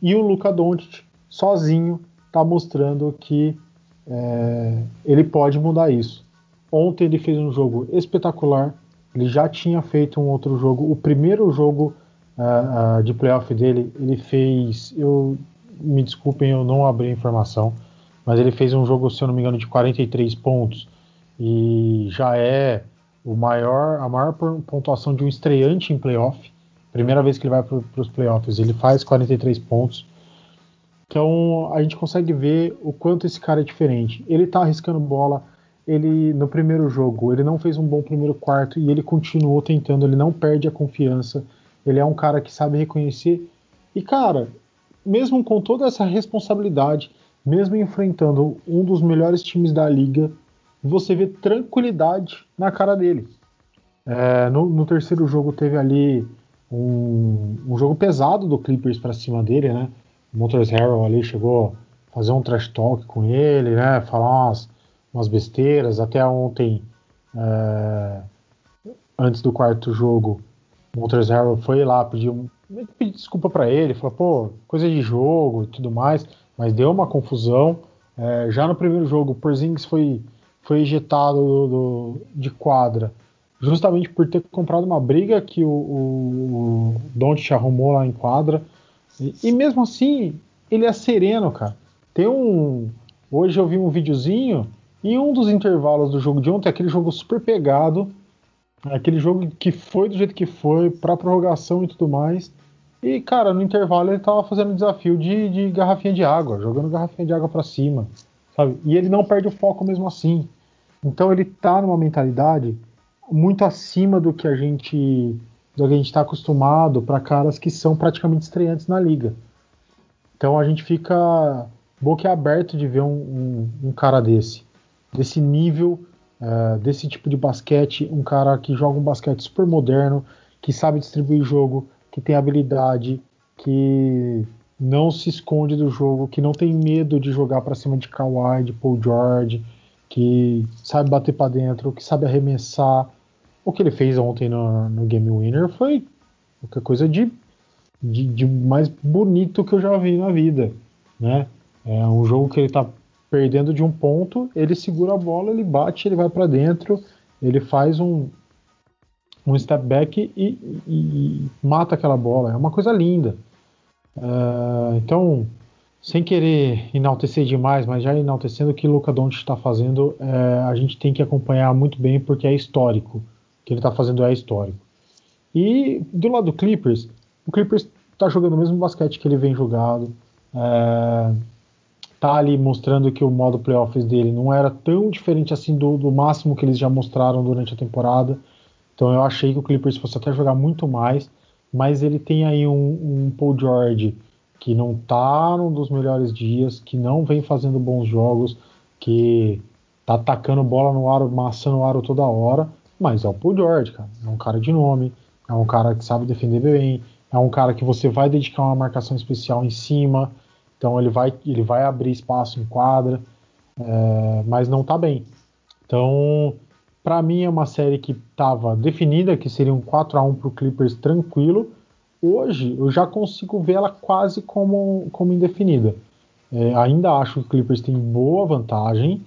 E o Luka Doncic, sozinho, está mostrando que é, ele pode mudar isso. Ontem ele fez um jogo espetacular. Ele já tinha feito um outro jogo. O primeiro jogo uh, uh, de playoff dele, ele fez. Eu me desculpem, eu não abri a informação, mas ele fez um jogo, se eu não me engano, de 43 pontos e já é o maior, a maior pontuação de um estreante em playoff. Primeira vez que ele vai para os playoffs, ele faz 43 pontos. Então a gente consegue ver o quanto esse cara é diferente. Ele está arriscando bola. Ele no primeiro jogo, ele não fez um bom primeiro quarto e ele continuou tentando. Ele não perde a confiança. Ele é um cara que sabe reconhecer. E cara, mesmo com toda essa responsabilidade, mesmo enfrentando um dos melhores times da liga, você vê tranquilidade na cara dele. É, no, no, terceiro jogo teve ali um, um jogo pesado do Clippers para cima dele, né? O Motors Harrell ali chegou a fazer um trash talk com ele, né? Falar umas, umas besteiras. Até ontem, é, antes do quarto jogo, Motors Harrell foi lá pedir, pedir desculpa para ele, falou, pô, coisa de jogo tudo mais, mas deu uma confusão. É, já no primeiro jogo, o Porzingis foi foi ejetado do, do, de quadra justamente por ter comprado uma briga que o, o, o Don't arrumou lá em quadra. E, e, mesmo assim, ele é sereno, cara. Tem um. Hoje eu vi um videozinho e um dos intervalos do jogo de ontem, aquele jogo super pegado, aquele jogo que foi do jeito que foi, pra prorrogação e tudo mais. E, cara, no intervalo ele tava fazendo desafio de, de garrafinha de água, jogando garrafinha de água para cima, sabe? E ele não perde o foco mesmo assim. Então ele está numa mentalidade muito acima do que a gente do que a gente está acostumado para caras que são praticamente estreantes na liga. Então a gente fica boquiaberto de ver um, um, um cara desse, desse nível, uh, desse tipo de basquete, um cara que joga um basquete super moderno, que sabe distribuir jogo, que tem habilidade, que não se esconde do jogo, que não tem medo de jogar para cima de Kawhi, de Paul George, que sabe bater para dentro, que sabe arremessar. O que ele fez ontem no, no Game Winner foi qualquer coisa de, de, de, mais bonito que eu já vi na vida, né? É um jogo que ele tá perdendo de um ponto, ele segura a bola, ele bate, ele vai para dentro, ele faz um, um step back e, e, e, mata aquela bola. É uma coisa linda. Uh, então, sem querer enaltecer demais, mas já enaltecendo o que o Luca Doncic está fazendo, é, a gente tem que acompanhar muito bem porque é histórico. O que ele está fazendo é histórico. E do lado do Clippers, o Clippers está jogando o mesmo basquete que ele vem jogado. É, tá ali mostrando que o modo playoffs dele não era tão diferente assim do, do máximo que eles já mostraram durante a temporada. Então eu achei que o Clippers fosse até jogar muito mais, mas ele tem aí um, um Paul George que não está num dos melhores dias, que não vem fazendo bons jogos, que tá atacando bola no aro, maçando o aro toda hora, mas é o Paul George, cara. É um cara de nome, é um cara que sabe defender bem, é um cara que você vai dedicar uma marcação especial em cima, então ele vai, ele vai abrir espaço em quadra, é, mas não tá bem. Então, para mim é uma série que estava definida, que seria um 4 a 1 para o Clippers tranquilo. Hoje eu já consigo ver ela quase como, como indefinida. É, ainda acho que o Clippers tem boa vantagem,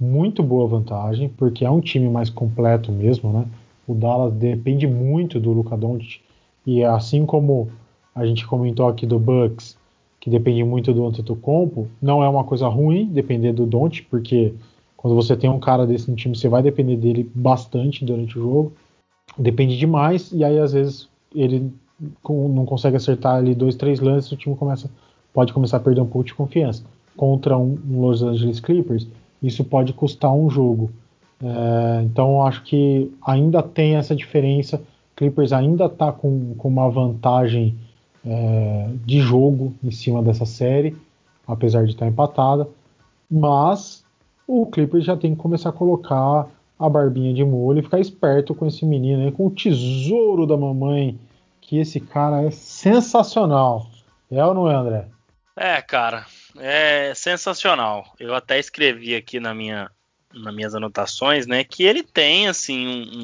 muito boa vantagem, porque é um time mais completo mesmo, né? O Dallas depende muito do Luka Doncic e assim como a gente comentou aqui do Bucks, que depende muito do Antetokounmpo, não é uma coisa ruim depender do Doncic, porque quando você tem um cara desse no time, você vai depender dele bastante durante o jogo. Depende demais e aí às vezes ele não consegue acertar ali dois, três lances, o time começa pode começar a perder um pouco de confiança. Contra um, um Los Angeles Clippers, isso pode custar um jogo. É, então acho que ainda tem essa diferença. Clippers ainda está com, com, uma vantagem é, de jogo em cima dessa série, apesar de estar empatada. Mas o Clippers já tem que começar a colocar a barbinha de molho e ficar esperto com esse menino aí, com o tesouro da mamãe, que esse cara é sensacional. É ou não é, André? É, cara, é sensacional. Eu até escrevi aqui na minha, nas minhas anotações, né, que ele tem assim um,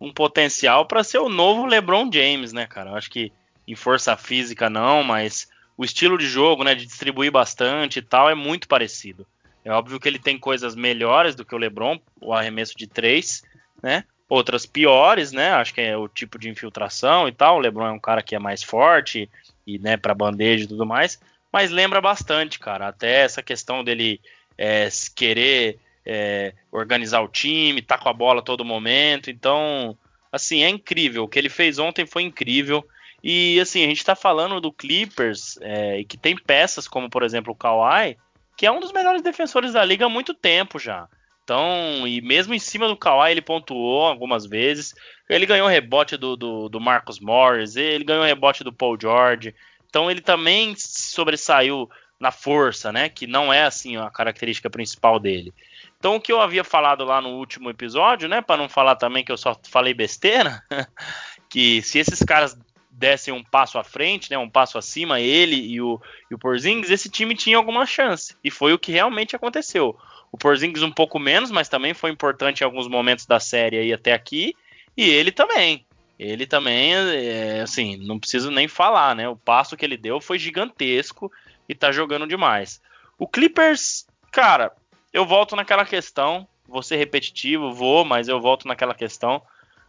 um, um potencial para ser o novo LeBron James, né, cara? Eu acho que em força física não, mas o estilo de jogo, né, de distribuir bastante e tal, é muito parecido. É óbvio que ele tem coisas melhores do que o LeBron, o arremesso de três, né? Outras piores, né? Acho que é o tipo de infiltração e tal. O LeBron é um cara que é mais forte e, né, para bandeja e tudo mais mas lembra bastante, cara. Até essa questão dele é, querer é, organizar o time, tá com a bola a todo momento. Então, assim, é incrível. O que ele fez ontem foi incrível. E assim, a gente tá falando do Clippers, é, que tem peças como, por exemplo, o Kawhi, que é um dos melhores defensores da liga há muito tempo já. Então, e mesmo em cima do Kawhi, ele pontuou algumas vezes. Ele ganhou rebote do, do, do Morris, ele ganhou rebote do Paul George. Então ele também sobressaiu na força, né? Que não é assim a característica principal dele. Então o que eu havia falado lá no último episódio, né? Para não falar também que eu só falei besteira, *laughs* que se esses caras dessem um passo à frente, né? Um passo acima, ele e o, e o Porzingis, esse time tinha alguma chance. E foi o que realmente aconteceu. O Porzingis um pouco menos, mas também foi importante em alguns momentos da série aí até aqui. E ele também. Ele também, é, assim, não preciso nem falar, né? O passo que ele deu foi gigantesco e tá jogando demais. O Clippers, cara, eu volto naquela questão, vou ser repetitivo, vou, mas eu volto naquela questão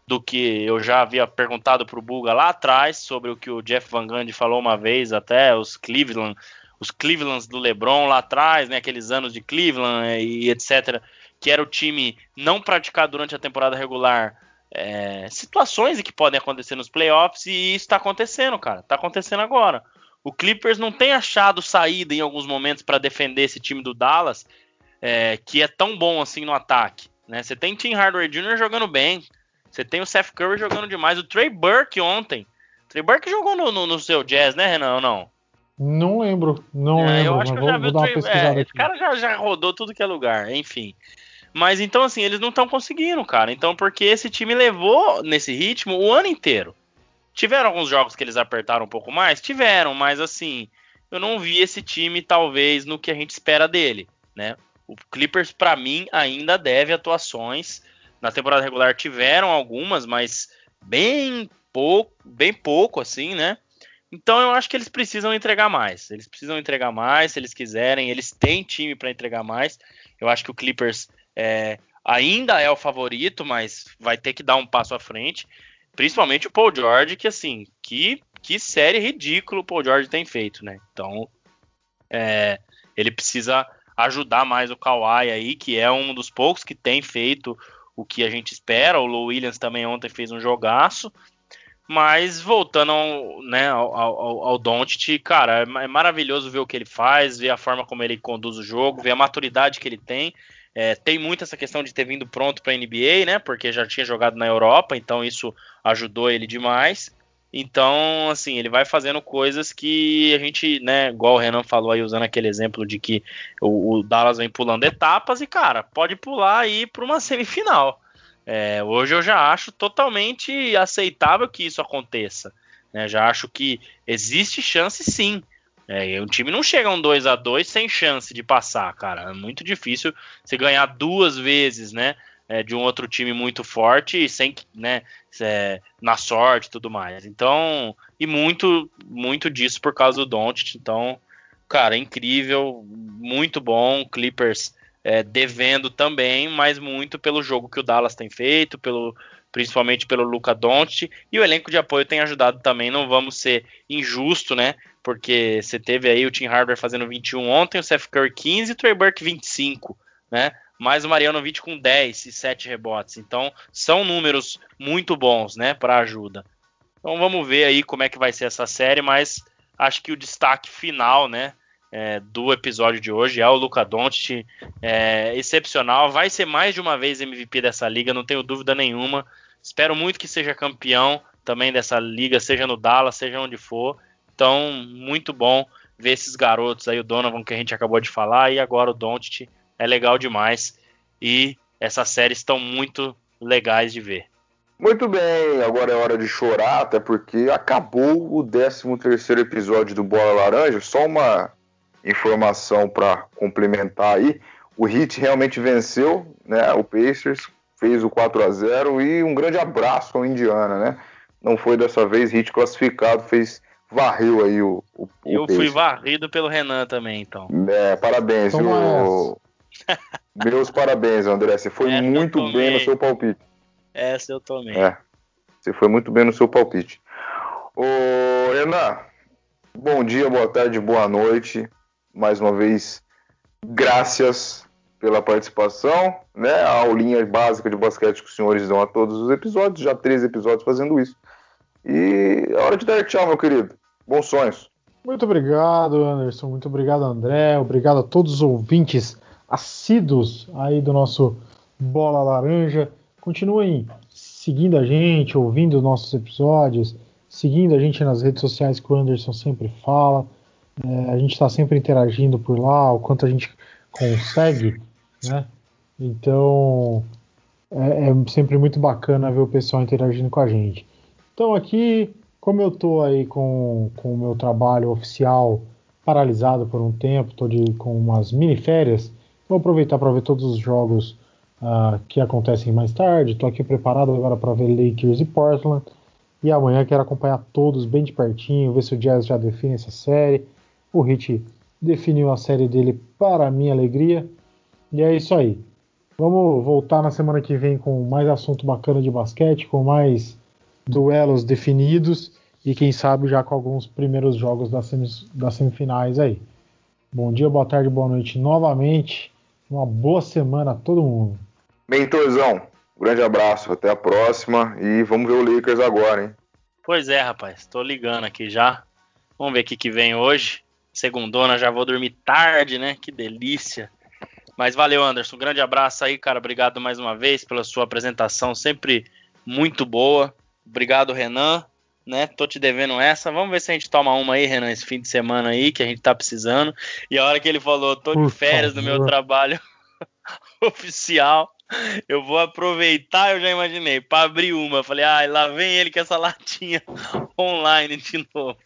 do que eu já havia perguntado pro Buga lá atrás sobre o que o Jeff Van Gundy falou uma vez, até os Cleveland, os Clevelands do LeBron lá atrás, né, aqueles anos de Cleveland e etc, que era o time não praticado durante a temporada regular é, situações que podem acontecer nos playoffs e isso está acontecendo, cara. Está acontecendo agora. O Clippers não tem achado saída em alguns momentos para defender esse time do Dallas, é, que é tão bom assim no ataque. Né? Você tem Tim Hardaway Jr. jogando bem, você tem o Seth Curry jogando demais, o Trey Burke ontem. O Trey Burke jogou no, no, no, seu Jazz, né, Renan? Ou não? Não lembro, não é, lembro. Eu acho que eu já vi o Trey, é, Esse cara já, já rodou tudo que é lugar, enfim. Mas então, assim, eles não estão conseguindo, cara. Então, porque esse time levou nesse ritmo o ano inteiro. Tiveram alguns jogos que eles apertaram um pouco mais? Tiveram, mas assim, eu não vi esse time, talvez, no que a gente espera dele, né? O Clippers, para mim, ainda deve atuações. Na temporada regular tiveram algumas, mas bem pouco, bem pouco, assim, né? Então eu acho que eles precisam entregar mais. Eles precisam entregar mais, se eles quiserem. Eles têm time para entregar mais. Eu acho que o Clippers é, ainda é o favorito, mas vai ter que dar um passo à frente. Principalmente o Paul George, que assim, que, que série ridícula o Paul George tem feito, né? Então, é, ele precisa ajudar mais o Kawhi aí, que é um dos poucos que tem feito o que a gente espera. O Lou Williams também ontem fez um jogaço. Mas voltando ao, né, ao, ao, ao Doncic, cara, é, é maravilhoso ver o que ele faz, ver a forma como ele conduz o jogo, ver a maturidade que ele tem. É, tem muito essa questão de ter vindo pronto para a NBA, né? Porque já tinha jogado na Europa, então isso ajudou ele demais. Então, assim, ele vai fazendo coisas que a gente, né, igual o Renan falou aí, usando aquele exemplo de que o, o Dallas vem pulando etapas e, cara, pode pular aí para uma *laughs* semifinal. É, hoje eu já acho totalmente aceitável que isso aconteça. Né? Já acho que existe chance sim. É, um time não chega um 2 a 2 sem chance de passar, cara. É muito difícil você ganhar duas vezes, né? É, de um outro time muito forte sem né, é, na sorte e tudo mais. Então, e muito, muito disso por causa do Doncic. Então, cara, incrível, muito bom. Clippers é, devendo também, mas muito pelo jogo que o Dallas tem feito, pelo principalmente pelo Luca Doncic e o elenco de apoio tem ajudado também. Não vamos ser injusto, né? Porque você teve aí o Tim Hardaway fazendo 21 ontem, o Seth Curry 15 e o Trey Burke 25, né? Mais o Marianovic com 10 e 7 rebotes. Então, são números muito bons, né, para ajuda. Então, vamos ver aí como é que vai ser essa série, mas acho que o destaque final, né, é, do episódio de hoje é o Luca Doncic, é, excepcional, vai ser mais de uma vez MVP dessa liga, não tenho dúvida nenhuma. Espero muito que seja campeão também dessa liga, seja no Dallas, seja onde for. Então, muito bom ver esses garotos aí, o Donovan que a gente acabou de falar e agora o Doncic, é legal demais. E essas séries estão muito legais de ver. Muito bem, agora é hora de chorar, até porque acabou o 13 terceiro episódio do Bola Laranja. Só uma informação para complementar aí. O Heat realmente venceu, né? O Pacers fez o 4 a 0 e um grande abraço ao Indiana, né? Não foi dessa vez Heat classificado, fez varreu aí o, o, Eu o fui varrido pelo Renan também, então. É, parabéns, viu? Meus parabéns, André. Você foi essa muito bem no seu palpite. Essa eu tomei. É. Você foi muito bem no seu palpite. Ô, Renan, bom dia, boa tarde, boa noite mais uma vez, graças pela participação, né? A aulinha básica de basquete que os senhores dão a todos os episódios, já três episódios fazendo isso. E é hora de dar tchau, meu querido. Bons sonhos. Muito obrigado, Anderson. Muito obrigado, André. Obrigado a todos os ouvintes assíduos aí do nosso Bola Laranja. Continuem seguindo a gente, ouvindo os nossos episódios, seguindo a gente nas redes sociais que o Anderson sempre fala. É, a gente está sempre interagindo por lá, o quanto a gente consegue, né? Então é, é, sempre muito bacana ver o pessoal interagindo com a gente. Então aqui, como eu estou aí com, com o meu trabalho oficial paralisado por um tempo, estou com umas mini férias, vou aproveitar para ver todos os jogos uh, que acontecem mais tarde. Estou aqui preparado agora para ver Lakers e Portland. E amanhã quero acompanhar todos bem de pertinho, ver se o Jazz já define essa série o Hit definiu a série dele para minha alegria. E é isso aí. Vamos voltar na semana que vem com mais assunto bacana de basquete, com mais duelos definidos e quem sabe já com alguns primeiros jogos das, das semifinais aí. Bom dia, boa tarde, boa noite novamente. Uma boa semana a todo mundo. Mentorzão, grande abraço, até a próxima e vamos ver o Lakers agora, hein? Pois é, rapaz, tô ligando aqui já. Vamos ver o que, que vem hoje segundona, já vou dormir tarde, né? Que delícia. Mas valeu, Anderson. Um grande abraço aí, cara. Obrigado mais uma vez pela sua apresentação, sempre muito boa. Obrigado, Renan. Né? Tô te devendo essa. Vamos ver se a gente toma uma aí, Renan, esse fim de semana aí, que a gente tá precisando. E a hora que ele falou, tô de férias do meu trabalho *laughs* oficial, eu vou aproveitar, eu já imaginei, para abrir uma. Falei, ah, lá vem ele com essa latinha *laughs* online de novo.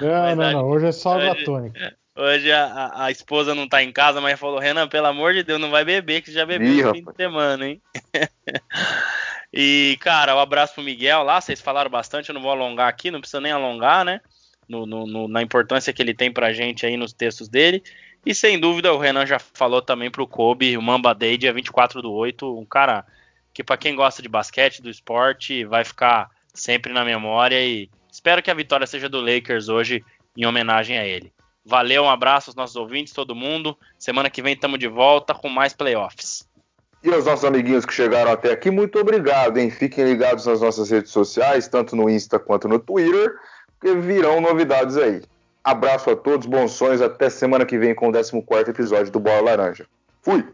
Não, não, não, hoje é só água tônica. Hoje a, a, esposa não tá em casa, mas falou, Renan, pelo amor de Deus, não vai beber, que já bebeu no fim de semana, hein? *laughs* e, cara, um abraço pro Miguel lá, vocês falaram bastante, eu não vou alongar aqui, não precisa nem alongar, né? No, no, no, na importância que ele tem pra gente aí nos textos dele. E sem dúvida, o Renan já falou também pro Kobe, o Mamba Day, dia 24 do 8, um cara que para quem gosta de basquete, do esporte, vai ficar sempre na memória e espero que a vitória seja do Lakers hoje em homenagem a ele. Valeu, um abraço aos nossos ouvintes, todo mundo. Semana que vem estamos de volta com mais playoffs. E aos nossos amiguinhos que chegaram até aqui, muito obrigado, hein? Fiquem ligados nas nossas redes sociais, tanto no Insta quanto no Twitter, porque virão novidades aí. Abraço a todos, bons sonhos, até semana que vem com o 14 episódio do Bola Laranja. Fui!